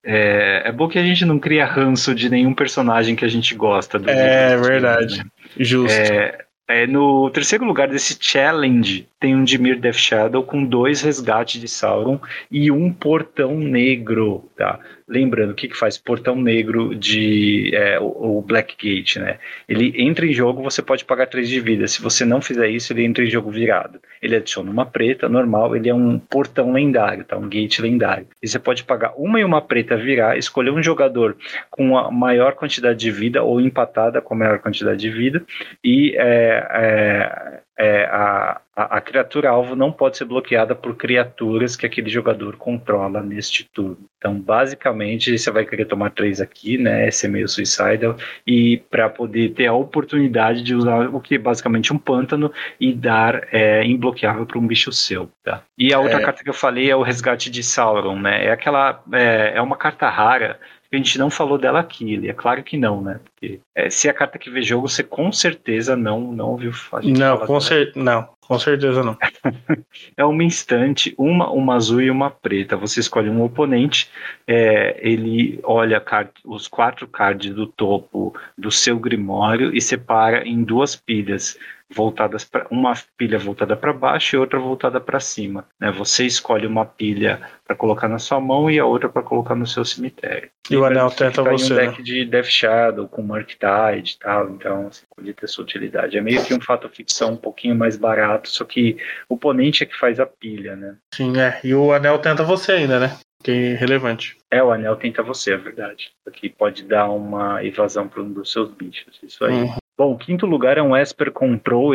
É, é bom que a gente não cria ranço de nenhum personagem que a gente gosta. do
É verdade.
né?
Justo.
É, é, no terceiro lugar desse challenge tem um Dimir Death Shadow com dois resgates de Sauron e um portão negro, tá? Lembrando, o que, que faz? Portão negro de é, o, o Black Gate, né? Ele entra em jogo, você pode pagar 3 de vida. Se você não fizer isso, ele entra em jogo virado. Ele adiciona uma preta, normal, ele é um portão lendário, tá? Um gate lendário. E você pode pagar uma e uma preta virar, escolher um jogador com a maior quantidade de vida ou empatada com a maior quantidade de vida e é, é, é, a, a, a criatura alvo não pode ser bloqueada por criaturas que aquele jogador controla neste turno. Então, basicamente, você vai querer tomar três aqui, né? Ser meio suicidal e para poder ter a oportunidade de usar o que é basicamente um pântano e dar é, imbloqueável para um bicho seu, tá? E a outra
É.
carta que eu falei é o resgate de Sauron, né? É aquela é, é uma carta rara a gente não falou dela aqui, ele é claro que não, né? Porque é, se é a carta que vê jogo, você com certeza não, não ouviu a gente
Não,
falar
com cer não, com certeza não. [LAUGHS]
É uma instante, uma, uma azul e uma preta. Você escolhe um oponente, é, ele olha card- os quatro cards do topo do seu grimório e separa em duas pilhas voltadas para uma pilha voltada para baixo e outra voltada para cima. Né? Você escolhe uma pilha para colocar na sua mão e a outra para colocar no seu cemitério.
E o anel tenta você,
um
né?
deck de Death Shadow com Mark Tide e tal, então você pode ter sua utilidade. É meio que um fato ficção um pouquinho mais barato, só que o oponente é que faz a pilha, né?
Sim, é. E o anel tenta você ainda, né? Que é relevante.
É, o anel tenta você, é verdade. Aqui pode dar uma evasão para um dos seus bichos. Isso aí.
Uhum.
Bom, o quinto lugar é um Esper Control,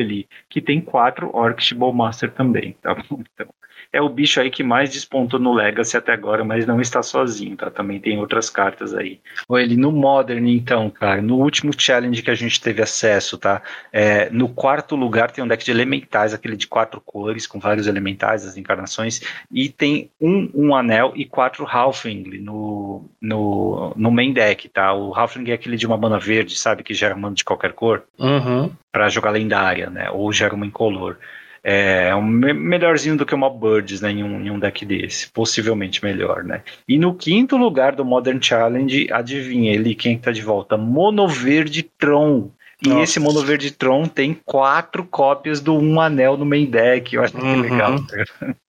que tem quatro Orcs Bowmaster também, tá bom? [LAUGHS] Então, é o bicho aí que mais despontou no Legacy até agora, mas não está sozinho, tá? Também tem outras cartas aí. Ou ele no Modern, então, cara, no último challenge que a gente teve acesso, tá? É, no quarto lugar tem um deck de elementais, aquele de quatro cores, com vários elementais, as encarnações, e tem um, um anel e quatro Halfling no, no, no main deck, tá? O Halfling é aquele de uma mana verde, sabe? Que gera mana de qualquer cor
Uhum.
para jogar lendária, né? Ou gera uma incolor. É um me- melhorzinho do que uma Birds, né? Em um, em um deck desse. Possivelmente melhor, né? E no quinto lugar do Modern Challenge, adivinha ele quem tá de volta? Mono Verde Tron. E Nossa. esse Mono Verde Tron tem quatro cópias do Um Anel no main deck. Eu acho uhum. que legal.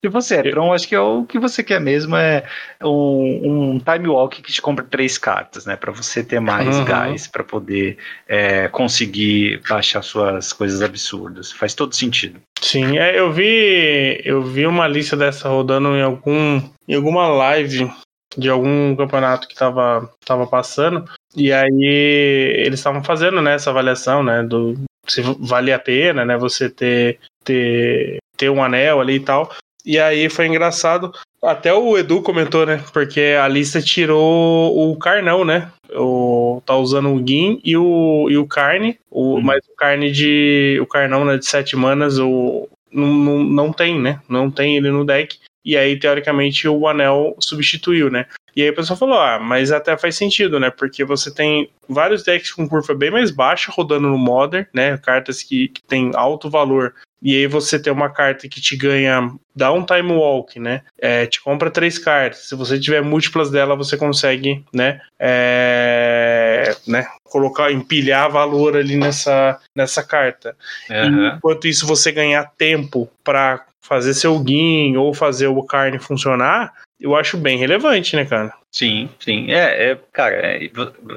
Se você é Tron, acho que é o que você quer mesmo é um, um Time Walk que te compra três cartas, né? Para você ter mais uhum. gás, para poder é, conseguir baixar suas coisas absurdas. Faz todo sentido.
Sim, é, eu vi eu vi uma lista dessa rodando em algum em alguma live de algum campeonato que tava, tava passando. E aí eles estavam fazendo né, essa avaliação, né? Do se vale a pena, né? Você ter, ter, ter um anel ali e tal. E aí foi engraçado. Até o Edu comentou, né? Porque a lista tirou o Carnão, né? O, tá usando o Gin e o, e o Carne. O, hum. Mas o Carne de. O Carnão né, de 7 manas o, não, não, não tem, né? Não tem ele no deck. E aí, teoricamente, o anel substituiu, né? E aí a pessoa falou: ah, mas até faz sentido, né? Porque você tem vários decks com curva bem mais baixa rodando no Modern, né? Cartas que, que têm alto valor. E aí você tem uma carta que te ganha, dá um time walk, né? É, te compra três cartas. Se você tiver múltiplas dela, você consegue, né? É, né? Colocar, empilhar valor ali nessa, nessa carta. Uhum. Enquanto isso, você ganhar tempo para fazer seu guin ou fazer o carne funcionar, eu acho bem relevante, né, cara?
Sim, sim. É, é cara, é,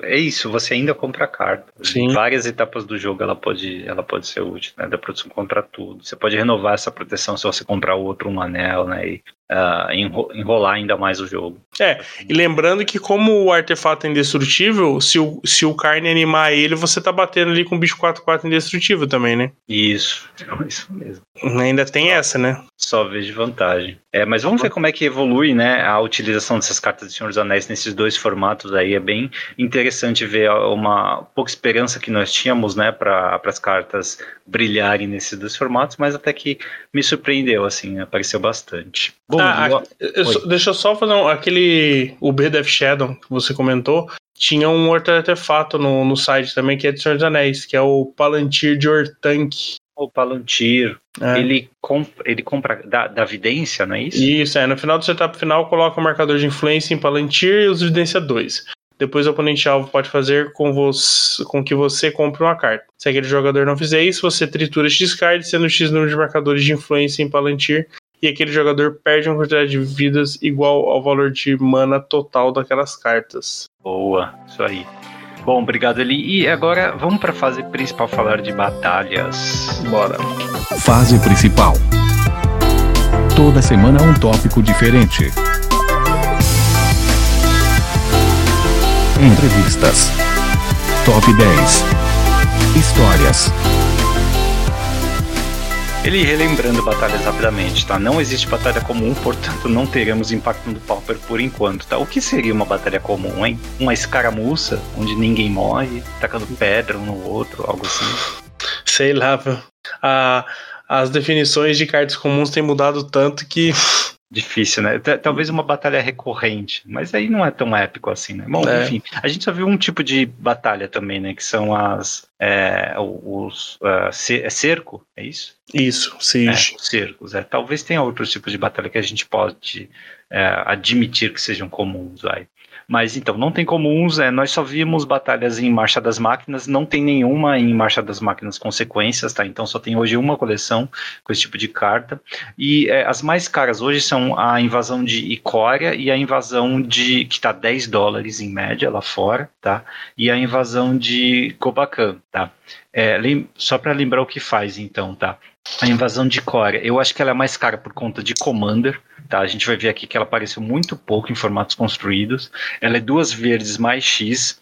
é, isso, você ainda compra carta. Sim. Em várias etapas do jogo ela pode, ela pode ser útil, né? Da produção contra tudo. Você pode renovar essa proteção se você comprar outro, um anel, né? E uh, enrolar ainda mais o jogo.
É, e lembrando que como o artefato é indestrutível, se o, se o carne animar ele, você tá batendo ali com o bicho 4-4 indestrutível também, né?
Isso, [LAUGHS] isso mesmo.
Ainda tem essa, né?
Só vejo vantagem. É, mas vamos ver como é que evolui, né, a utilização dessas cartas de Senhor dos Anéis nesses dois formatos aí. É bem interessante ver uma pouca esperança que nós tínhamos, né, para as cartas brilharem nesses dois formatos, mas até que me surpreendeu, assim, apareceu bastante.
Bom, ah, eu, eu, deixa eu só fazer um, aquele. O B Death Shadow que você comentou. Tinha um outro artefato no, no site também que é de Senhor dos Anéis, que é o Palantir de Ortank.
O Palantir, é. ele, comp, ele compra da, da vidência, não é isso?
Isso, é. No final do setup final, coloca o marcador de influência em Palantir e os Evidência 2. Depois o oponente alvo pode fazer com, você, com que você compre uma carta. Se aquele jogador não fizer isso, você tritura X card, sendo X número de marcadores de influência em Palantir e aquele jogador perde uma quantidade de vidas igual ao valor de mana total daquelas cartas.
Boa, isso aí. Bom, obrigado Eli. E agora vamos para a fase principal falar de batalhas.
Bora.
Fase principal. Toda semana um tópico diferente. Entrevistas. Top 10. Histórias.
Ele relembrando batalhas rapidamente, tá? Não existe batalha comum, portanto não teremos impacto no Pauper por enquanto, tá? O que seria uma batalha comum, hein? Uma escaramuça, onde ninguém morre, tacando pedra um no outro, algo assim?
Sei lá, a, as definições de cartas comuns têm mudado tanto que [LAUGHS]
Difícil, né? Talvez uma batalha recorrente, mas aí não é tão épico assim, né? Bom, é. enfim, a gente só viu um tipo de batalha também, né? Que são as. É, os. Uh, cerco, é isso?
Isso, sim.
É, cercos, é. Talvez tenha outros tipos de batalha que a gente pode é, admitir que sejam comuns aí. Mas então, não tem comuns, é, nós só vimos batalhas em Marcha das Máquinas, não tem nenhuma em Marcha das Máquinas consequências, tá? Então só tem hoje uma coleção com esse tipo de carta. E é, as mais caras hoje são a invasão de Icória e a invasão de. que tá 10 dólares em média lá fora, tá? E a invasão de Kobakan, tá? É, só para lembrar o que faz, então, tá? A invasão de Corea, eu acho que ela é mais cara por conta de Commander, tá? A gente vai ver aqui que ela apareceu muito pouco em formatos construídos. Ela é duas verdes mais X,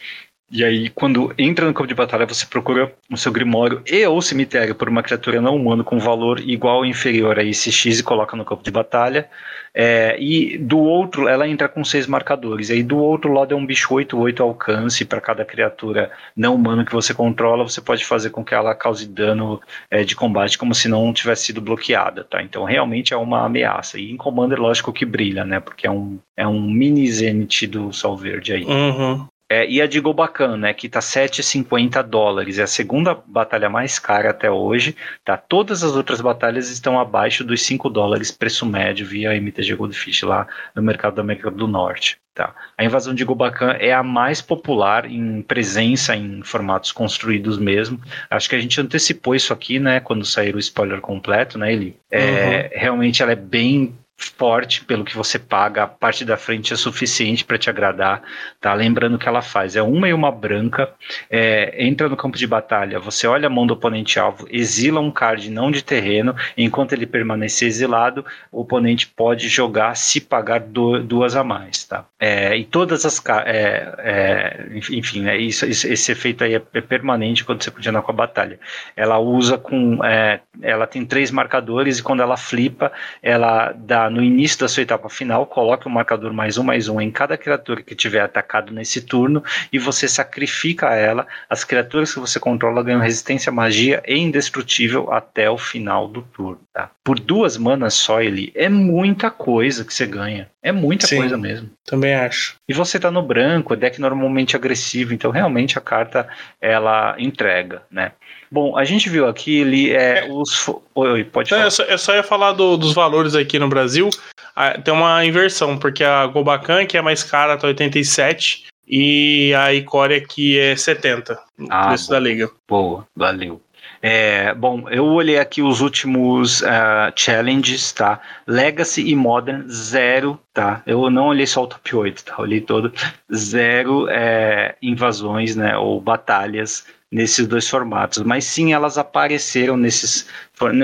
e aí, quando entra no campo de batalha, você procura o seu grimório e ou cemitério por uma criatura não humana com valor igual ou inferior a esse X e coloca no campo de batalha. É, e do outro, ela entra com seis marcadores. Aí, do outro lado, é um bicho 8-8 alcance para cada criatura não humana que você controla. Você pode fazer com que ela cause dano é, de combate como se não tivesse sido bloqueada. Tá? Então, realmente é uma ameaça. E em Commander, lógico que brilha, né? Porque é um, é um mini Zenith do Sol Verde aí.
Uhum.
É, e a de Gobakan, né, que tá 7,50 dólares. É a segunda batalha mais cara até hoje. Tá? Todas as outras batalhas estão abaixo dos 5 dólares preço médio via MTG Goldfish lá no mercado da América do Norte. Tá. A invasão de Gobakan é a mais popular em presença em formatos construídos mesmo. Acho que a gente antecipou isso aqui, né, quando sair o spoiler completo, né, Eli? É, uhum. Realmente ela é bem forte pelo que você paga, a parte da frente é suficiente para te agradar, tá? Lembrando que ela faz é uma e uma branca, é, entra no campo de batalha, você olha a mão do oponente alvo, exila um card não de terreno, enquanto ele permanecer exilado, o oponente pode jogar se pagar do, duas a mais, tá? É, e todas as é, é, enfim, né, isso, esse efeito aí é, é, permanente quando você continua com a batalha. Ela usa com, é, ela tem três marcadores e quando ela flipa, ela dá no início da sua etapa final, coloque o um marcador mais um, mais um em cada criatura que tiver atacado nesse turno e você sacrifica ela. As criaturas que você controla ganham resistência à magia e indestrutível até o final do turno. Tá? Por duas manas só, ele é muita coisa que você ganha. É muita Sim, coisa mesmo.
Também acho.
E você tá no branco, deck normalmente agressivo, então realmente a carta ela entrega, né? Bom, a gente viu aqui ele é, é. os. Oi, pode falar.
Eu só, eu só ia falar do, dos valores aqui no Brasil. Ah, tem uma inversão, porque a Gobacan, que é mais cara, tá 87 e a Icória aqui é 70.
Ah, preço da liga. Boa, valeu. É, bom, eu olhei aqui os últimos uh, challenges, tá? Legacy e Modern, zero, tá? Eu não olhei só o top 8, tá? Olhei todo. Zero é, invasões, né? Ou batalhas nesses dois formatos, mas sim elas apareceram nesses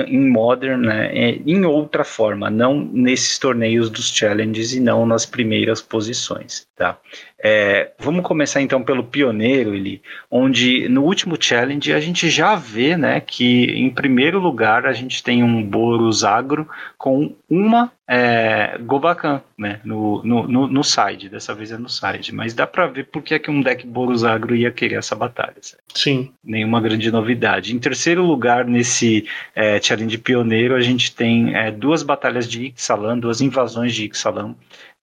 em Modern, né, em outra forma, não nesses torneios dos challenges e não nas primeiras posições, tá? É, vamos começar então pelo pioneiro, ele, onde no último challenge a gente já vê, né, que em primeiro lugar a gente tem um Boros Agro com uma é, Gobakan, né, no, no, no, no, side, dessa vez é no side, mas dá para ver por que, é que um deck Boros Agro ia querer essa batalha. Certo?
Sim.
Nenhuma grande novidade. Em terceiro lugar, nesse é, challenge pioneiro, a gente tem é, duas batalhas de Ixalan, duas invasões de Ixalan,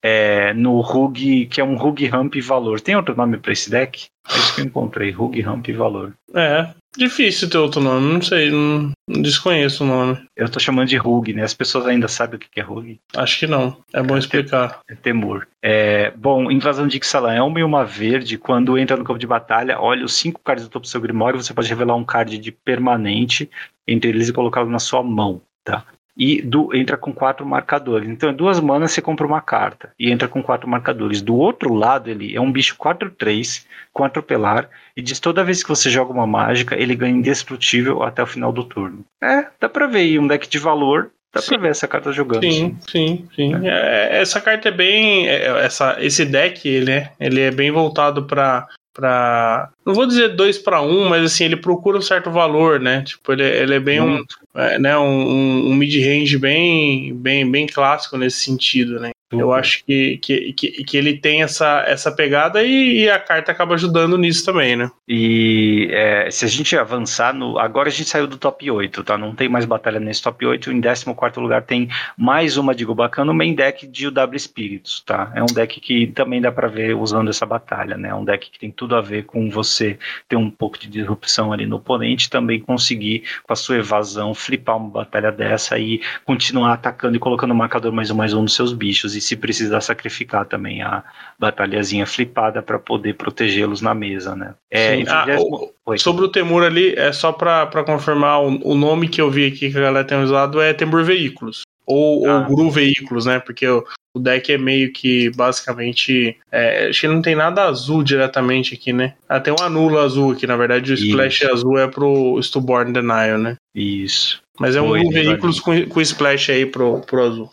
é, no Rug, que é um Rug Ramp Valor. Tem outro nome para esse deck? É isso que eu encontrei, Rug Ramp Valor.
É, difícil ter outro nome, não sei, não, desconheço o nome.
Eu tô chamando de Rug, né? As pessoas ainda sabem o que é Rug?
Acho que não, é bom é explicar.
É temor. É, bom, Invasão de Ixalan é uma e uma verde. Quando entra no campo de batalha, olha os cinco cards do topo do seu Grimório, você pode revelar um card de permanente entre eles e colocá-lo na sua mão. Tá? E do, entra com quatro marcadores. Então, duas manas você compra uma carta e entra com quatro marcadores. Do outro lado, ele é um bicho 4-3 com atropelar e diz toda vez que você joga uma mágica, ele ganha indestrutível até o final do turno. É, dá pra ver aí um deck de valor. Dá sim. pra ver essa carta jogando.
Sim, sim, sim. É. É, essa carta é bem. É, essa, esse deck, ele é, ele é bem voltado para para não vou dizer dois para um, mas assim ele procura um certo valor, né? Tipo ele, ele é bem um, é, né, um, um mid range bem, bem, bem clássico nesse sentido, né? Eu acho que, que, que, que, ele tem essa, essa pegada e, e, a carta acaba ajudando nisso também, né?
E é, se a gente avançar no. Agora a gente saiu do top 8, tá? Não tem mais batalha nesse top 8. Em 14 lugar tem mais uma de Gobakan no main deck de UW Spirits, tá? É um deck que também dá para ver usando essa batalha, né? É um deck que tem tudo a ver com você ter um pouco de disrupção ali no oponente, também conseguir, com a sua evasão, flipar uma batalha dessa e continuar atacando e colocando marcador mais um mais um nos seus bichos e se precisar sacrificar também a batalhazinha flipada para poder protegê-los na mesa, né?
É, ah, o, sobre o Temur ali, é só para confirmar o, o, nome que eu vi aqui que a galera tem usado é Temur Veículos. Ou, ah. ou Gru Veículos, né? Porque o, o deck é meio que basicamente. É, acho que não tem nada azul diretamente aqui, né? Ah, tem um anulo azul aqui, na verdade o splash Isso. azul é pro Stillborn Denial, né?
Isso.
Mas é um Foi, veículos com, com splash aí pro, pro azul.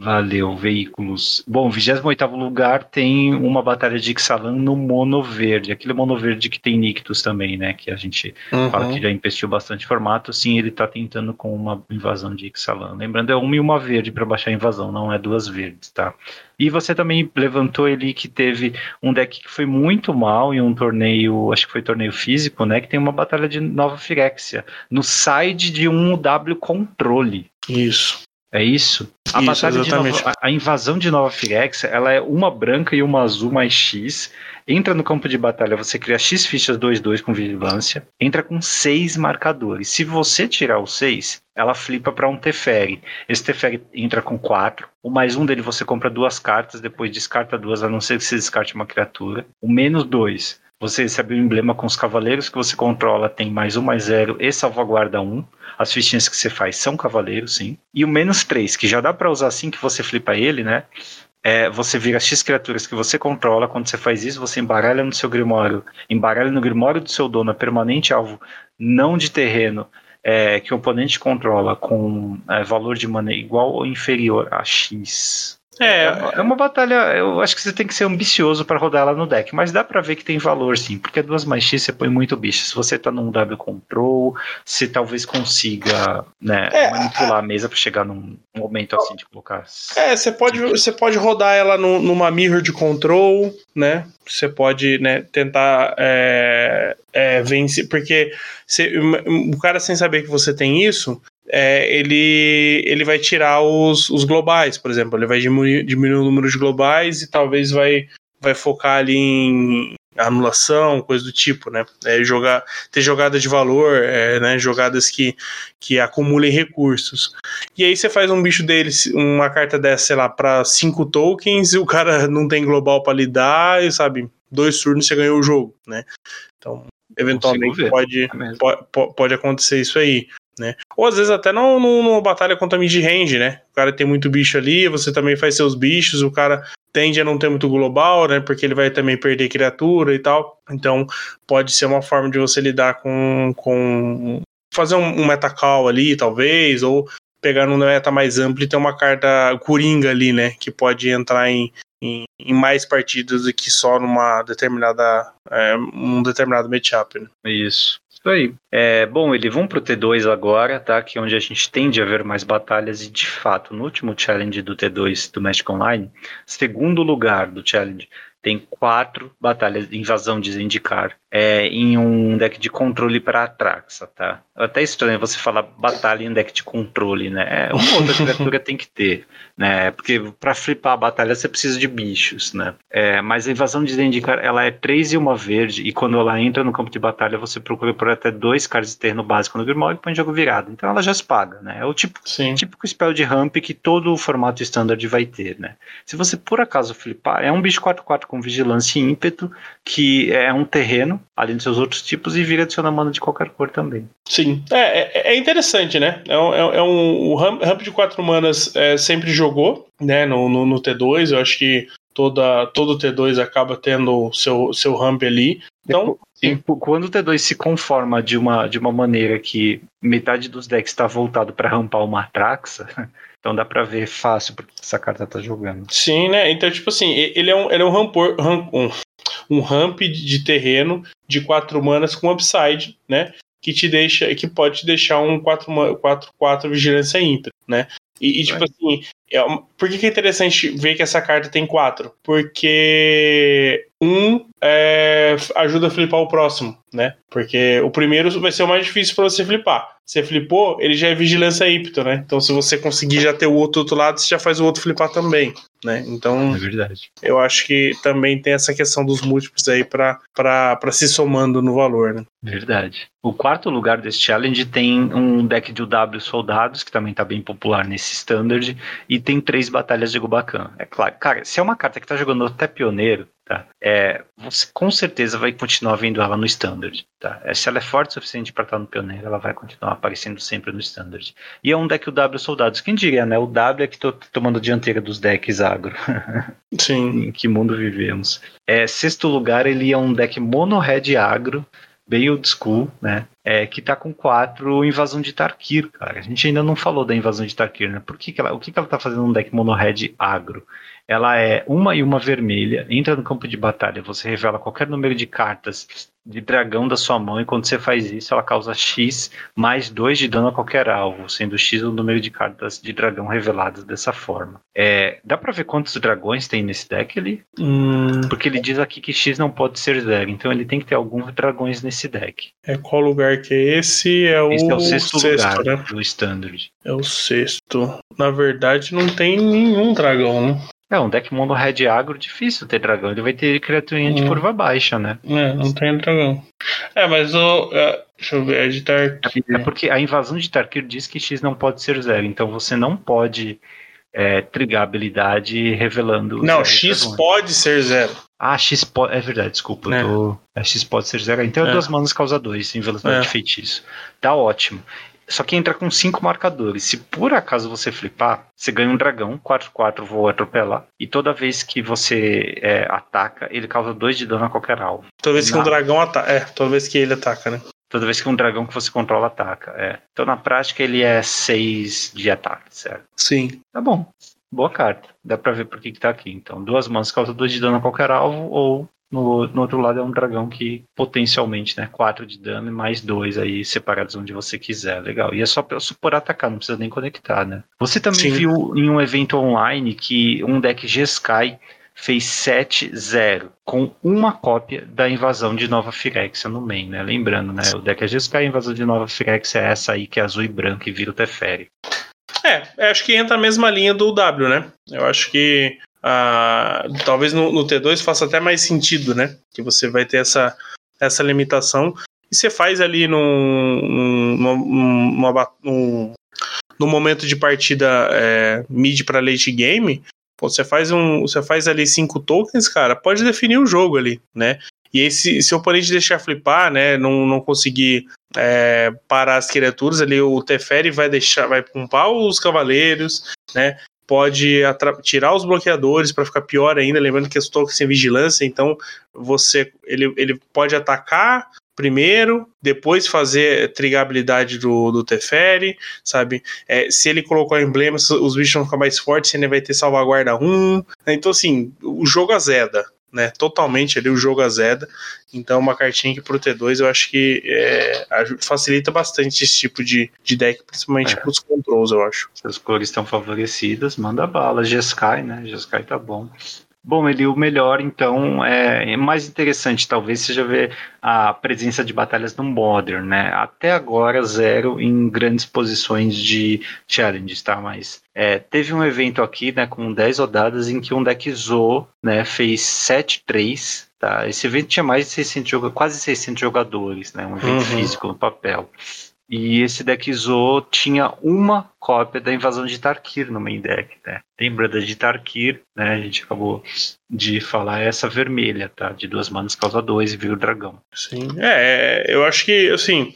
Valeu, veículos. Bom, 28 lugar tem uma batalha de Ixalan no mono verde. Aquele mono verde que tem Nictus também, né? Que a gente uhum. fala que já investiu bastante formato. Sim, ele tá tentando com uma invasão de Ixalan. Lembrando, é uma e uma verde para baixar a invasão, não é duas verdes, tá? E você também levantou ele que teve um deck que foi muito mal em um torneio, acho que foi torneio físico, né? Que tem uma batalha de Nova Firexia no side de um W controle.
Isso.
É isso? A
Isso,
batalha de
exatamente.
Nova, a- invasão de Nova Firex, ela é uma branca e uma azul mais X. Entra no campo de batalha, você cria X fichas 2-2 com vigilância. Entra com 6 marcadores. Se você tirar os 6, ela flipa para um Teferi. Esse Teferi entra com 4. O mais um dele você compra duas cartas, depois descarta duas, a não ser que você descarte uma criatura. O menos 2, você recebe o emblema com os cavaleiros que você controla, tem mais um, mais zero e salvaguarda 1. As fichinhas que você faz são cavaleiros, sim. E o menos 3, que já dá pra usar assim que você flipa ele, né? É, você vira X criaturas que você controla. Quando você faz isso, você embaralha no seu grimório. Embaralha no grimório do seu dono permanente alvo não de terreno é, que o oponente controla com é, valor de mana igual ou inferior a X.
É,
É uma batalha, eu acho que você tem que ser ambicioso para rodar ela no deck, mas dá pra ver que tem valor sim, porque duas mais X você põe muito bicho. Se você tá num W control, você talvez consiga né,
É,
manipular a mesa para chegar num momento assim de colocar.
É, você pode, você pode rodar ela no- numa mirror de control, né? Você pode né, tentar é, é, vencer, porque você- o cara sem saber que você tem isso, é, ele, ele vai tirar os, os globais, por exemplo. Ele vai diminuir, diminuir o número de globais e talvez vai, vai focar ali em anulação, coisa do tipo, né? É, jogar, ter jogada de valor, é, né? Jogadas que, que acumulem recursos. E aí você faz um bicho dele, uma carta dessa, sei lá, pra cinco tokens, e o cara [LAUGHS] não tem global pra lidar, e sabe, dois turnos você ganhou o jogo, né? Então, eventualmente
ver.
pode,
É
pode, pode acontecer isso aí. Né? Ou às vezes até não não- numa batalha contra mid-range, né? O cara tem muito bicho ali, você também faz seus bichos, o cara tende a não ter muito global, né? Porque ele vai também perder criatura e tal. Então pode ser uma forma de você lidar com. com fazer um, um metacall ali, talvez, ou pegar num meta mais amplo e ter uma carta coringa ali, né? Que pode entrar em, em, em mais partidas do que só numa determinada. É, um determinado matchup, né?
Isso. Isso aí. É, bom, ele vão pro T2 agora, tá? Que é onde a gente tende a ver mais batalhas e de fato, no último challenge do T2 do Magic Online, segundo lugar do challenge, tem quatro batalhas de invasão de Zendikar é, em um deck de controle para Atraxa, tá? É até estranho você falar batalha em um deck de controle, né? É, uma [LAUGHS] outra criatura tem que ter, né? Porque para flipar a batalha você precisa de bichos, né? É, mas a invasão de Zendikar, ela é três e uma verde, e quando ela entra no campo de batalha, você procura por até dois cards de terreno básico no Grimório e põe jogo virado. Então ela já se paga, né? É o tipo,
Sim.
típico spell de ramp que todo o formato standard vai ter, né? Se você por acaso flipar, é um bicho 4-4 com vigilância e ímpeto, que é um terreno, além dos seus outros tipos, e vira adicionar mana de qualquer cor também.
Sim. É, é, é interessante, né? É um, é, é um o ramp, ramp de quatro manas é, sempre jogou, né? No, no, no T2. Eu acho que toda, todo T2 acaba tendo seu, seu ramp ali. Então,
E quando o T2 se conforma de uma, de uma maneira que metade dos decks está voltado para rampar uma Atraxa, [LAUGHS] então dá para ver fácil porque essa carta tá jogando.
sim, né? Então, tipo assim, ele é um, ele é um rampor, ram- um, um ramp de terreno de quatro manas com upside, né? Que te deixa, que pode te deixar um 4-4 vigilância ímpar, né? E, e, tipo assim, é uma- por que, que é interessante ver que essa carta tem quatro? Porque um é, ajuda a flipar o próximo, né? Porque o primeiro vai ser o mais difícil para você flipar. Você flipou, ele já é vigilância ímpeto, né? Então, se você conseguir já ter o outro do outro lado, você já faz o outro flipar também, né? Então,
verdade.
eu acho que também tem essa questão dos múltiplos aí pra se somando no valor, né?
Verdade. O quarto lugar desse challenge tem um deck de UW Soldados, que também tá bem popular nesse standard, e tem três batalhas de Gubacan. É claro, cara, se é uma carta que tá jogando até pioneiro, tá? É, você com certeza vai continuar vendo ela no standard, tá? É, se ela é forte o suficiente para estar no pioneiro, ela vai continuar aparecendo sempre no standard. E é um deck UW Soldados. Quem diria, né? O W é que tô tomando a dianteira dos decks agro. [LAUGHS]
Sim.
em que mundo vivemos. É, sexto lugar, ele é um deck mono red agro, bem old school, né? É, que tá com quatro invasão de Tarkir, cara. A gente ainda não falou da invasão de Tarkir, né? Por que, que ela, o que, que ela tá fazendo num deck mono red agro? Ela é uma e uma vermelha, entra no campo de batalha, você revela qualquer número de cartas de dragão da sua mão, e quando você faz isso, ela causa X mais 2 de dano a qualquer alvo, sendo X o número de cartas de dragão reveladas dessa forma. É, dá pra ver quantos dragões tem nesse deck ali?
Hum,
Porque ele diz aqui que X não pode ser zero, então ele tem que ter alguns dragões nesse deck.
é qual lugar que é esse? É o,
Esse é o sexto,
sexto
lugar
né?
do Standard.
É o sexto. Na verdade, não tem nenhum dragão, né?
É, um deck mono red agro difícil ter dragão. Ele vai ter criaturinha de
Hum.
curva baixa, né?
É, não tem dragão. É, mas o. é, deixa eu ver, é de Tarkir.
É porque a invasão de Tarkir diz que X não pode ser zero. Então você não pode é, trigar habilidade revelando.
Não, X pode ser zero.
Ah, X pode. É verdade, desculpa.
É.
Tô... é, X pode ser zero. Então é,
É.
duas manas causa dois em velocidade
É.
de feitiço. Tá ótimo. Só que entra com cinco marcadores. Se por acaso você flipar, você ganha um dragão, 4-4 voa atropelar. E toda vez que você é, ataca, ele causa dois de dano a qualquer alvo.
Toda vez que um dragão ataca. É, toda vez que ele ataca, né?
Toda vez que um dragão que você controla ataca. É. Então na prática ele é 6 de ataque, certo?
Sim.
Tá bom. Boa carta. Dá pra ver por que, que tá aqui. Então, duas manas causa 2 de dano a qualquer alvo, ou no, no outro lado é um dragão que potencialmente, né? 4 de dano e mais 2 aí separados onde você quiser. Legal. E é só só por atacar, não precisa nem conectar, né? Você também
Sim.
viu em um evento online que um deck G-Sky fez 7-0 com uma cópia da invasão de Nova Firexia no main, né? Lembrando, né? O deck é G-Sky, a invasão de Nova Firexia é essa aí que é azul e branco e vira o Teferi.
É, eu acho que entra a mesma linha do W, né? Eu acho que ah, talvez no, no T2 faça até mais sentido, né? Que você vai ter essa, essa limitação. E você faz ali num, num, num, numa num- no momento de partida é, mid para late game, pô, você faz um, você faz ali cinco tokens, cara, pode definir o jogo ali, né? E aí, se, se o oponente deixar flipar, né, não, não conseguir é, parar as criaturas ali, o Teferi vai deixar, vai pumpar os cavaleiros, né? Pode tirar os bloqueadores para ficar pior ainda, lembrando que os tokens têm vigilância, então você ele, ele pode atacar primeiro, depois fazer trigar a habilidade do, do Teferi, sabe? É, se ele colocou emblemas, os bichos vão ficar mais fortes, ele vai ter salvaguarda 1. né? Então, assim, o jogo azeda, né? Totalmente ali o jogo azeda. Então, uma cartinha que pro T2 eu acho que é, facilita bastante esse tipo de, de deck, principalmente
É.
pros controls, eu acho.
Se as cores estão favorecidas, manda bala. Jeskai, né? Jeskai tá bom. Bom, ele o melhor, então, é, é mais interessante, talvez, seja ver a presença de batalhas no Modern, né? Até agora, zero em grandes posições de challenges, tá? Mas é, teve um evento aqui, né, com 10 rodadas, em que um deck Zo, né, fez 7-3, tá? Esse evento tinha mais de 600 jogadores, quase 600 jogadores, né? Um evento
Uhum.
físico no papel. E esse deck Zo tinha uma cópia da invasão de Tarkir no main deck, né? Lembra da de Tarkir, né? A gente acabou de falar essa vermelha, tá? De duas manas causa dois e vira o dragão.
Sim. É, eu acho que, assim,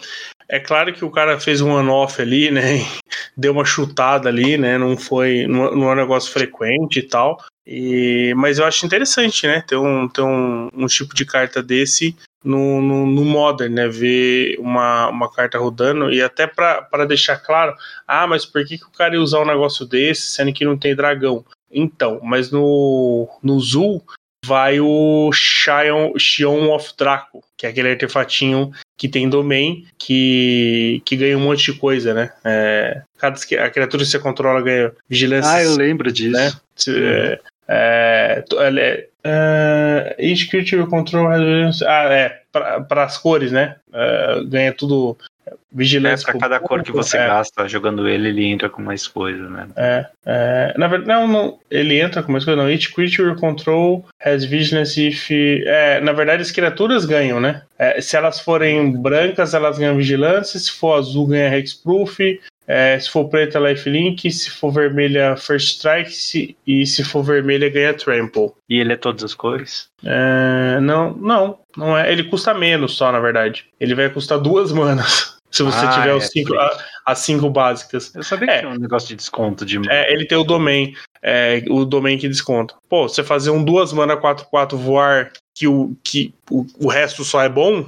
é claro que o cara fez um on-off ali, né? [LAUGHS] Deu uma chutada ali, né? Não foi. Não é um negócio frequente e tal. E, mas eu acho interessante, né? Ter um, ter um, um tipo de carta desse no, no, no Modern, né? Ver uma, uma carta rodando e até para deixar claro, ah, mas por que, que o cara ia usar um negócio desse sendo que não tem dragão? Então, mas no, no Zul vai o Shion, Shion of Draco, que é aquele artefatinho que tem domain, que, que ganha um monte de coisa, né? É, cada a criatura que você controla ganha vigilância.
Ah, eu lembro disso.
né? Se- É, é, é, é, each creature control Ah, é, para as cores, né? É, ganha tudo
É,
vigilância.
pra
por
cada cor que você
é.
gasta jogando ele, ele entra com mais coisa, né?
É, é, na verdade, não, não, ele entra com mais coisa, não. Each creature control has vigilance if. É, na verdade, as criaturas ganham, né? É, se elas forem brancas, elas ganham vigilância. Se for azul, ganha hexproof. É, se for preta, lifelink. Se for vermelha, first strike. Se, e se for vermelha, ganha trample.
E ele é todas as cores?
É, não, não, não é. Ele custa menos só, na verdade. Ele vai custar duas manas. [LAUGHS] Se você
Ah,
tiver
é,
os cinco, a- as cinco básicas.
Eu sabia
É.
que tinha um negócio de desconto de
É, ele tem o domain, é, o domain que desconta. Pô, você fazer um duas mana 4-4 voar que, o, que o, o resto só é bom,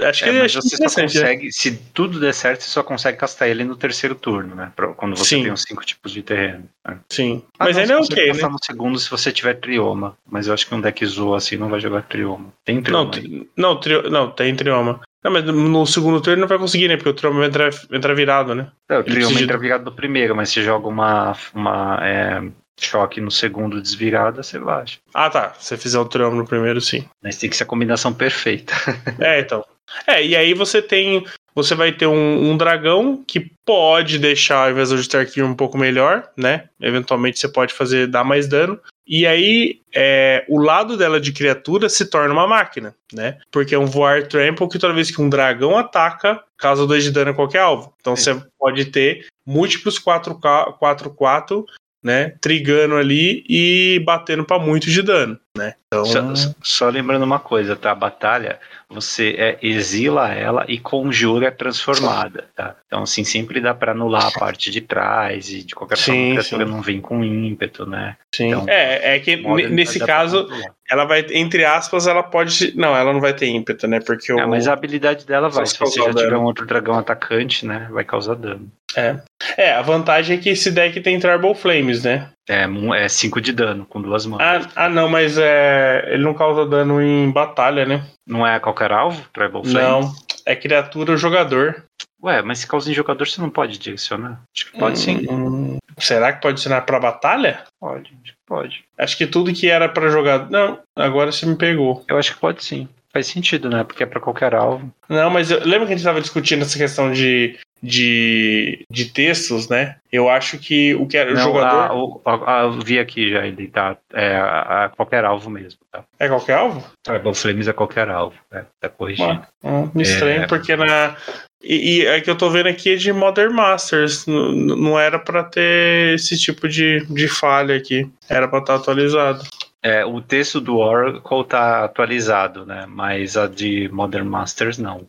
acho que
É,
é,
mas você só
né?
consegue, se tudo der certo, você só consegue castar ele no terceiro turno, né? Pra- Quando você
Sim.
tem os cinco tipos de terreno. né?
Sim.
Ah,
Mas
não,
ainda é
você
ok, né?
no segundo se você tiver trioma. Mas eu acho que um deck zoa assim não vai jogar trioma. Tem
Não,
trioma. aí.
tri- não, trio, não, tem trioma. Não, mas no segundo turno não vai conseguir, né? Porque o trioma vai entrar, entrar virado, né?
É, o
ele
trioma
precisa
entra virado no primeiro, mas se joga uma, uma é, choque no segundo desvirada, você baixa.
Ah, tá. Se você fizer o trioma no primeiro, sim.
Mas tem que ser a combinação perfeita. [LAUGHS]
É, então. É, e aí você tem você vai ter um, um dragão que pode deixar a invasão de Starkey um pouco melhor, né? Eventualmente você pode fazer dar mais dano. E aí, é, o lado dela de criatura se torna uma máquina, né? Porque é um voar trample que toda vez que um dragão ataca, causa 2 de dano a qualquer alvo. Então você pode ter múltiplos 4-4 né? Trigando ali e batendo para muito de dano, né?
Então... Só, só, lembrando uma coisa, tá? A batalha, você é, exila ela e conjura transformada, tá? Então, assim, sempre dá para anular a parte de trás e de qualquer sim, forma a criatura sim. não vem com ímpeto, né?
Sim. Então, é, é que nesse caso, ela vai, entre aspas, ela pode. Não, ela não vai ter ímpeto, né? Porque o...
É, mas a habilidade dela vai. Se você já dano. tiver um outro dragão atacante, né? Vai causar dano.
É. É, a vantagem é que esse deck tem Tribal Flames, né?
É 5 é de dano com duas mãos.
Ah, ah, não, mas é, ele não causa dano em batalha, né?
Não é qualquer alvo, Tribal Flames?
Não, é criatura ou jogador.
Ué, mas se causa em jogador você não pode direcionar? Acho que pode hum, sim.
Hum, será que pode direcionar pra batalha?
Pode, acho que pode.
Acho que tudo que era para jogar. Não, agora você me pegou.
Eu acho que pode sim. Faz sentido, né? Porque é para qualquer alvo.
Não, mas eu, lembra que a gente estava discutindo essa questão de de, de textos, né? Eu acho que o que era
Não,
jogador.
A, a, a, eu vi aqui já, ele tá. É a, qualquer alvo mesmo. Tá?
É qualquer alvo?
Tribal Flames é qualquer alvo. É, tá corrigindo.
Ah, me estranho, é... porque na. E, e é que eu tô vendo aqui é de Modern Masters. Não, não era para ter esse tipo de, de falha aqui. Era para estar tá atualizado.
É, o texto do Oracle tá atualizado, né? Mas a de Modern Masters não.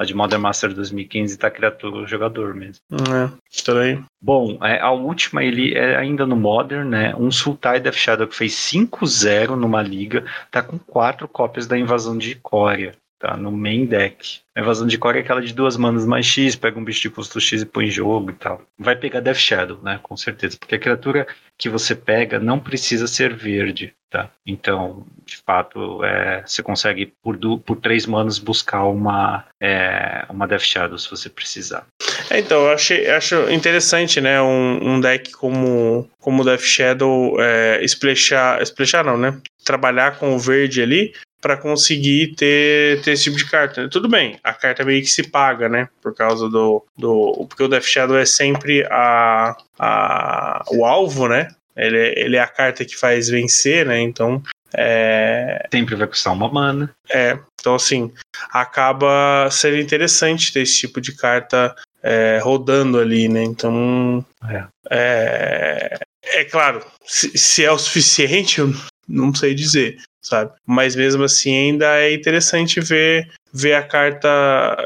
A de Modern Master 2015 tá criatura o jogador mesmo.
É, estranho.
Bom, é, a última ele é ainda no Modern, né? Um Sultai Death Shadow que fez 5-0 numa liga, tá com quatro cópias da invasão de Ikoria. Tá no main deck. A invasão de core é aquela de duas manas mais X, pega um bicho de custo X e põe em jogo e tal. Vai pegar Death Shadow, né? Com certeza. Porque a criatura que você pega não precisa ser verde, tá? Então, de fato, é, você consegue por, du, por três manas buscar uma, é, uma Death Shadow se você precisar.
É, então, eu achei, acho interessante, né? Um, um deck como, como Death Shadow é, splashar não, né? Trabalhar com o verde ali, para conseguir ter, ter esse tipo de carta. Tudo bem, a carta meio que se paga, né? Por causa do. do porque o Death Shadow é sempre a, a, o alvo, né? Ele, ele é a carta que faz vencer, né? Então. É...
Sempre vai custar uma mana.
É, então assim, acaba sendo interessante ter esse tipo de carta é, rodando ali, né? Então. É, é, é claro, se, se é o suficiente, eu não sei dizer sabe? Mas mesmo assim ainda é interessante ver ver a carta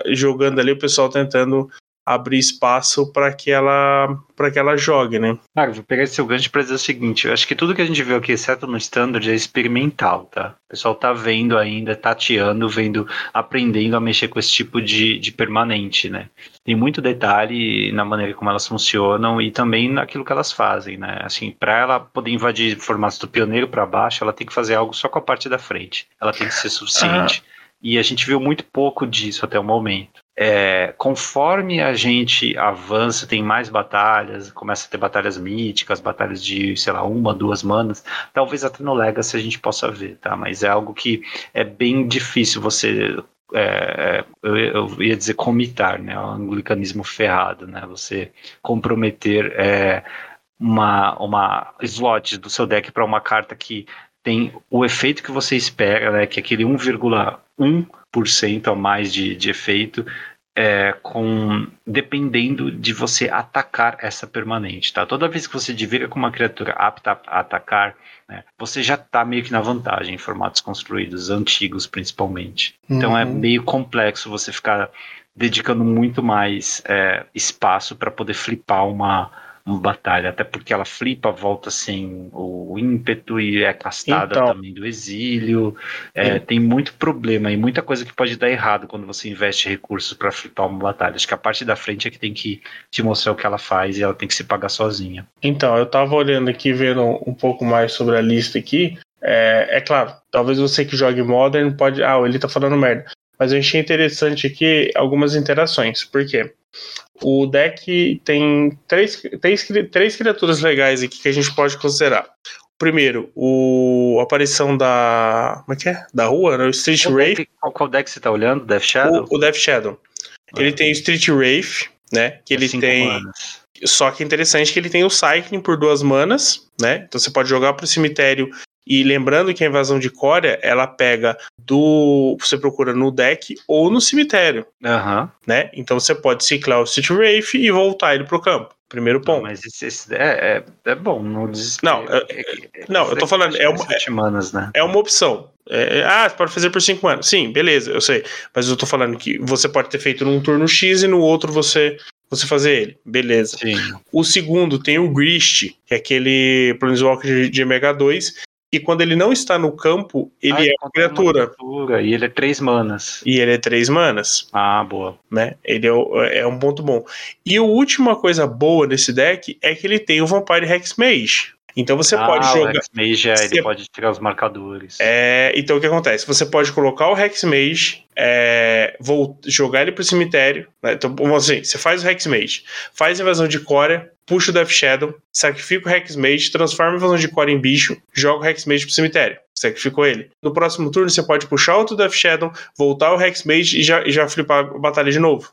jogando ali, o pessoal tentando abrir espaço para que ela para que ela jogue, né?
Ah, vou pegar esse seu gancho para dizer o seguinte, eu acho que tudo que a gente viu aqui, exceto no standard, é experimental, tá? O pessoal tá vendo ainda, tateando, vendo, aprendendo a mexer com esse tipo de, de permanente, né? Tem muito detalhe na maneira como elas funcionam e também naquilo que elas fazem, né? Assim, para ela poder invadir formatos do pioneiro para baixo, ela tem que fazer algo só com a parte da frente. Ela tem que ser suficiente. Ah. E a gente viu muito pouco disso até o momento é, conforme a gente avança, tem mais batalhas, começa a ter batalhas míticas, batalhas de, sei lá, uma, duas manas, talvez até no Legacy a gente possa ver, tá? Mas é algo que é bem difícil você é, eu, eu, ia dizer comitar, né? É um anglicanismo ferrado, né? Você comprometer é, uma, uma slot do seu deck para uma carta que tem o efeito que você espera, né? Que é aquele 1,1 a mais de, de efeito, é, com dependendo de você atacar essa permanente, tá? Toda vez que você divira com uma criatura apta a atacar, né, você já está meio que na vantagem em formatos construídos, antigos principalmente. Então é uhum. meio complexo você ficar dedicando muito mais é, espaço para poder flipar uma batalha, até porque ela flipa, volta sem o ímpeto e é castada então, também do exílio. É, tem muito problema e muita coisa que pode dar errado quando você investe recursos para flipar uma batalha. Acho que a parte da frente é que tem que te mostrar o que ela faz e ela tem que se pagar sozinha.
Então, eu tava olhando aqui, vendo um pouco mais sobre a lista aqui. É, é claro, talvez você que jogue Modern pode. Ah, ele tá falando merda. Mas eu achei interessante aqui algumas interações. Por quê? O deck tem três, três, três criaturas legais aqui que a gente pode considerar. Primeiro, o, a aparição da. Como é que é? Da rua, né? O Street Ray.
qual, qual deck você tá olhando? Death Shadow?
O, o Death Shadow. Ele tem o Street Wraith, né? Que ele tem. Manas. Só que é interessante que ele tem o Cycling por duas manas, né? Então você pode jogar pro cemitério e lembrando que a invasão de Corea, ela pega do. Você procura no deck ou no cemitério.
Uhum.
Né? Então você pode ciclar o City Wraith e voltar ele pro campo. Primeiro ponto. Não,
mas esse, esse é, é, é, bom,
não Não, é, não eu tô falando. É uma,
manas, né?
é uma opção. É, ah, você pode fazer por 5 anos. Sim, beleza, eu sei. Mas eu tô falando que você pode ter feito num turno X e no outro você você fazer ele. Beleza.
Sim.
O segundo tem o Grist, que é aquele Planeswalker de, de Mega 2, e quando ele não está no campo, ele ah, é uma criatura.
criatura. E ele é três manas.
E ele é três manas.
Ah, boa.
Né? Ele é, é um ponto bom. E a última coisa boa desse deck é que ele tem o Vampire Hexmage. Então você ah, pode jogar. O
Hexmage, é, ele pode tirar os marcadores.
É, então o que acontece? Você pode colocar o Hexmage, é, vou jogar ele pro cemitério. Né? Então, assim, você faz o Hexmage, faz a invasão de Corea, puxa o Death Shadow, sacrifica o Hexmage, transforma a invasão de Corea em bicho, joga o Hexmage pro cemitério. Sacrificou ele. No próximo turno, você pode puxar outro Death Shadow, voltar o Hexmage e já, e já flipar a batalha de novo.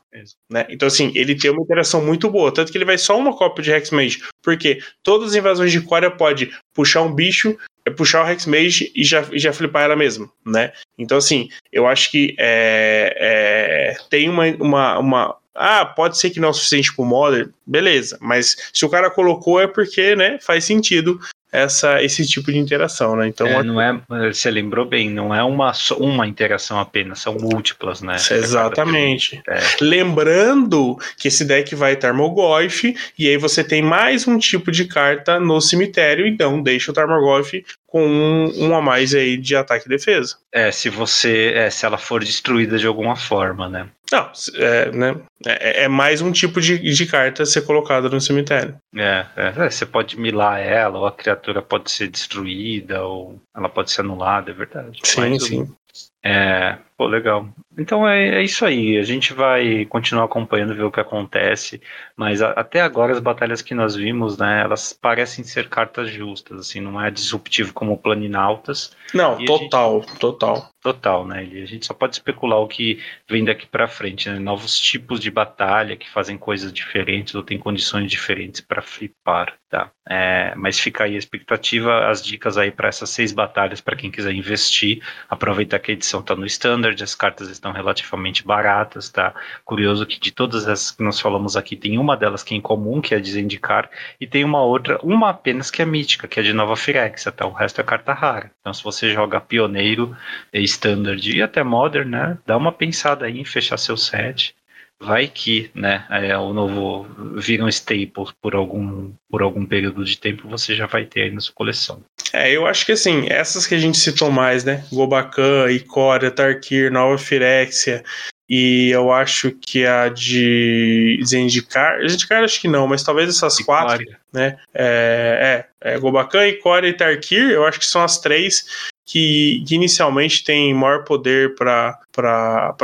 Né? Então, assim, ele tem uma interação muito boa. Tanto que ele vai só uma cópia de Hexmage. Porque todas as invasões de Corea pode puxar um bicho, é puxar o Hexmage e já, e já flipar ela mesmo, né? Então, assim, eu acho que é, é, tem uma, uma, uma, ah, pode ser que não é o suficiente pro Modern, beleza. Mas se o cara colocou é porque, né, faz sentido essa, esse tipo de interação, né?
Então, é, não é, você lembrou bem, não é uma, uma interação apenas, são múltiplas, né?
Exatamente. É. Lembrando que esse deck vai Tarmogoyf, e aí você tem mais um tipo de carta no cemitério, então deixa o Tarmogoyf com um, um, a mais aí de ataque e defesa.
É, se você. É, se ela for destruída de alguma forma, né?
Não, é, né? É, é mais um tipo de, de carta ser colocada no cemitério.
É, é, é, você pode milar ela, ou a criatura pode ser destruída, ou ela pode ser anulada, é verdade.
Sim, Mas, sim.
É, pô, legal. Então é, é, isso aí. A gente vai continuar acompanhando, ver o que acontece. Mas a, até agora as batalhas que nós vimos, né, elas parecem ser cartas justas, assim, não é disruptivo como Planinautas.
Não, total, gente, total.
Total, né? A gente só pode especular o que vem daqui para frente, né? Novos tipos de batalha que fazem coisas diferentes ou têm condições diferentes para flipar, tá? É, mas fica aí a expectativa, as dicas aí para essas seis batalhas para quem quiser investir. Aproveitar que a edição tá no standard, as cartas estão relativamente baratas, tá? Curioso que de todas as que nós falamos aqui, tem uma delas que é em comum, que é a de Zendikar, e tem uma outra, uma apenas que é mítica, que é de Nova Firex, tá? O resto é carta rara. Então, se você joga pioneiro, standard e até modern, né? Dá uma pensada aí em fechar seu set. Vai que, né, é, o novo vira um staple por algum, por algum período de tempo, você já vai ter aí na sua coleção.
É, eu acho que assim, essas que a gente citou mais, né? Gobakan, Icória, Tarkir, Nova Firexia, e eu acho que a de Zendikar, Zendikar acho que não, mas talvez essas quatro, né? É, é, é Gobakan, Icória e Tarkir, eu acho que são as três que, que inicialmente tem maior poder para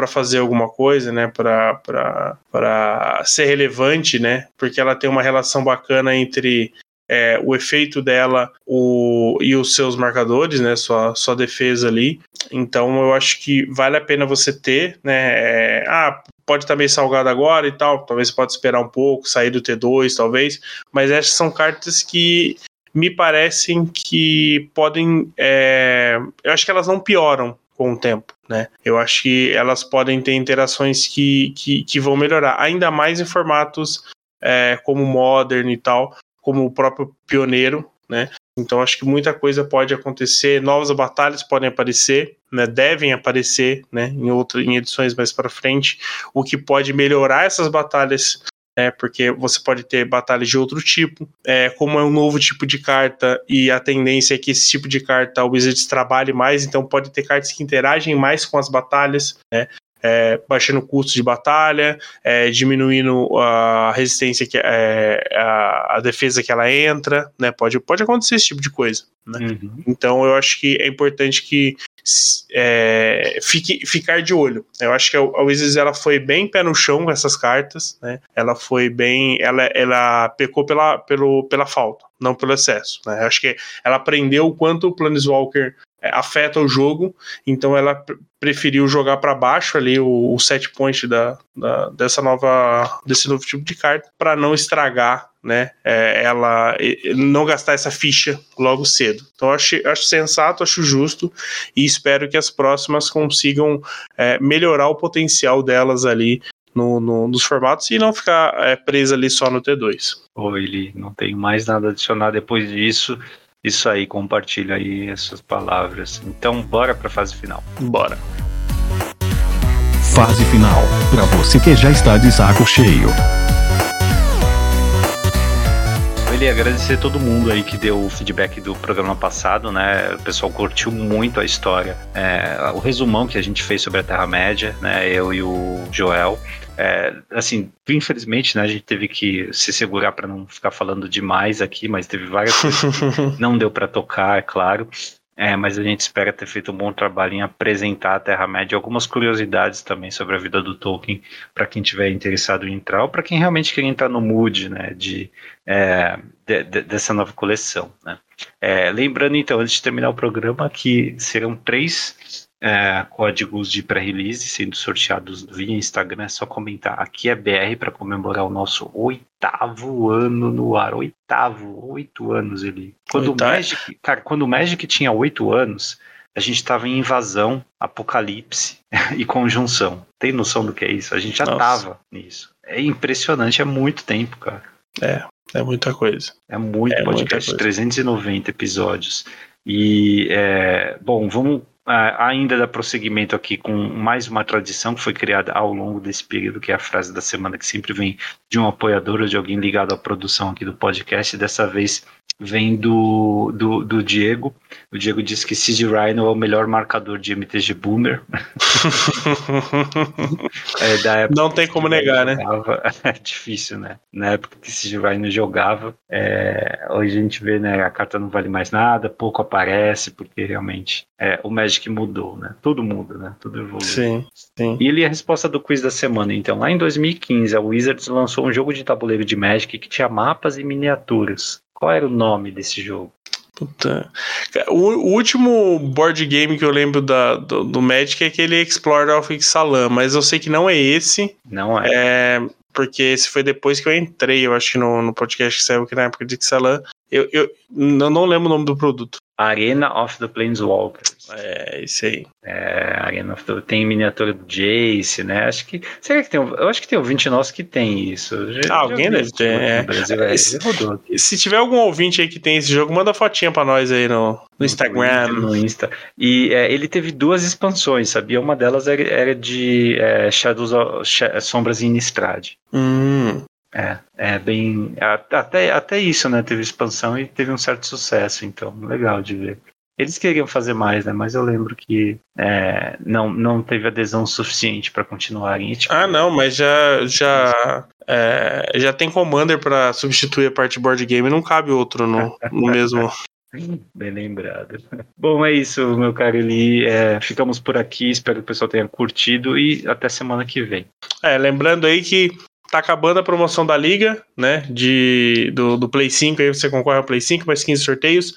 fazer alguma coisa, né? Para ser relevante, né? Porque ela tem uma relação bacana entre é, o efeito dela o, e os seus marcadores, né? Sua, sua defesa ali. Então eu acho que vale a pena você ter, né? É, ah, pode estar meio salgado agora e tal, talvez você pode esperar um pouco, sair do T2, talvez, mas essas são cartas que me parecem que podem. É, eu acho que elas não pioram com o tempo, né? Eu acho que elas podem ter interações que, que, que vão melhorar, ainda mais em formatos é, como Modern e tal, como o próprio Pioneiro, né? Então acho que muita coisa pode acontecer, novas batalhas podem aparecer, né, devem aparecer, né, em outras em edições mais para frente, o que pode melhorar essas batalhas né, porque você pode ter batalhas de outro tipo. É, como é um novo tipo de carta e a tendência é que esse tipo de carta o Wizards trabalhe mais, então pode ter cartas que interagem mais com as batalhas, né? É, baixando o custo de batalha, é, diminuindo a resistência que é, a, a, defesa que ela entra, né? Pode, pode acontecer esse tipo de coisa. Né? Uhum. Então eu acho que é importante que é, fique, ficar de olho. Eu acho que a, Wizards ela foi bem pé no chão com essas cartas, né? Ela foi bem, ela, ela pecou pela, pelo, pela falta, não pelo excesso. Né? Eu acho que ela aprendeu o quanto o Planeswalker afeta o jogo, então ela preferiu jogar para baixo ali o, o set point da, da, dessa nova desse novo tipo de carta para não estragar né é, ela não gastar essa ficha logo cedo então acho, acho sensato acho justo e espero que as próximas consigam é, melhorar o potencial delas ali no, no, nos formatos e não ficar é, presa ali só no T2.
Oi, Eli, não tenho mais nada a adicionar depois disso. Isso aí, compartilha aí essas palavras. Então, bora para a fase final.
Bora.
Fase final, para você que já está de saco cheio.
Ele agradecer a todo mundo aí que deu o feedback do programa passado, né? O pessoal curtiu muito a história. É, o resumão que a gente fez sobre a Terra-média, né? Eu e o Joel. É, assim, infelizmente, né, a gente teve que se segurar para não ficar falando demais aqui, mas teve várias coisas que [LAUGHS] não deu para tocar, é claro. É, mas a gente espera ter feito um bom trabalho em apresentar a Terra-média, algumas curiosidades também sobre a vida do Tolkien, para quem tiver interessado em entrar, ou para quem realmente quer entrar no mood né, de, é, de, de, dessa nova coleção. Né. É, lembrando então, antes de terminar o programa, que serão três é, códigos de pré-release sendo sorteados via Instagram. É só comentar aqui é BR para comemorar o nosso oitavo ano no ar. Oitavo, oito anos ele. Quando o Magic, cara, quando o Magic tinha oito anos, a gente estava em invasão, apocalipse [LAUGHS] e conjunção. Tem noção do que é isso? A gente já estava nisso. É impressionante, é muito tempo, cara.
É, é muita coisa.
É muito é podcast, 390 episódios. E, é, bom, vamos ainda dar prosseguimento aqui com mais uma tradição que foi criada ao longo desse período, que é a frase da semana que sempre vem de um apoiador ou de alguém ligado à produção aqui do podcast. Dessa vez vem do, do, do Diego. O Diego disse que Sid Rhino é o melhor marcador de MTG Boomer. [LAUGHS]
é, Não tem como negar, né? [LAUGHS]
É difícil, né? Na época que Sid Rhino jogava, é, hoje a gente vê, né? A carta não vale mais nada, pouco aparece, porque realmente é, o Magic mudou, né? Tudo muda, né? Tudo evolui.
Sim, sim.
E ele é a resposta do quiz da semana. Então, lá em 2015, a Wizards lançou um jogo de tabuleiro de Magic que tinha mapas e miniaturas. Qual era o nome desse jogo?
Puta. O, último board game que eu lembro da, do, do Magic é aquele Explorer of Ixalan, mas eu sei que não é esse.
Não é.
é porque esse foi depois que eu entrei, eu acho que no, no podcast que saiu aqui na época de Ixalan. Eu, eu não, não lembro o nome do produto.
Arena of the Planeswalkers.
É, isso aí.
É, Arena of the... Tem miniatura do Jace, né? Acho que. Será que tem. Eu acho que tem ouvinte nosso que tem isso.
Já, ah, alguém deve ter. É. Brasil, é. Se, se, tiver algum ouvinte aí que tem esse jogo, manda fotinha pra nós aí no, no, no Instagram.
No Insta. E é, ele teve duas expansões, sabia? Uma delas era, era de é, Shadows of, Sombras em Innistrad.
Hum.
É, é bem. Até, até isso, né? Teve expansão e teve um certo sucesso, então, legal de ver. Eles queriam fazer mais, né? Mas eu lembro que é, não, não teve adesão suficiente para continuarem.
Tipo, ah, não, mas já já é, já tem Commander para substituir a parte board game, não cabe outro no, no mesmo. [LAUGHS]
Bem lembrado. Bom, é isso, meu caro Eli. É, ficamos por aqui. Espero que o pessoal tenha curtido e até semana que vem.
É, lembrando aí que tá acabando a promoção da liga, né? De, do, do Play 5, aí você concorre ao Play 5, mais 15 sorteios.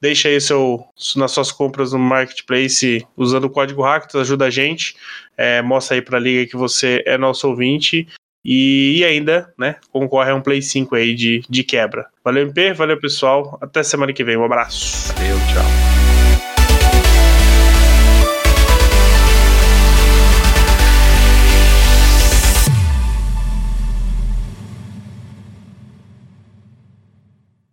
Deixa aí seu, nas suas compras no Marketplace usando o código Ractos, ajuda a gente. É, mostra aí pra liga que você é nosso ouvinte. E, e, ainda, né, concorre a um Play 5 aí de, de quebra. Valeu, MP, valeu, pessoal. Até semana que vem. Um abraço.
Valeu, tchau.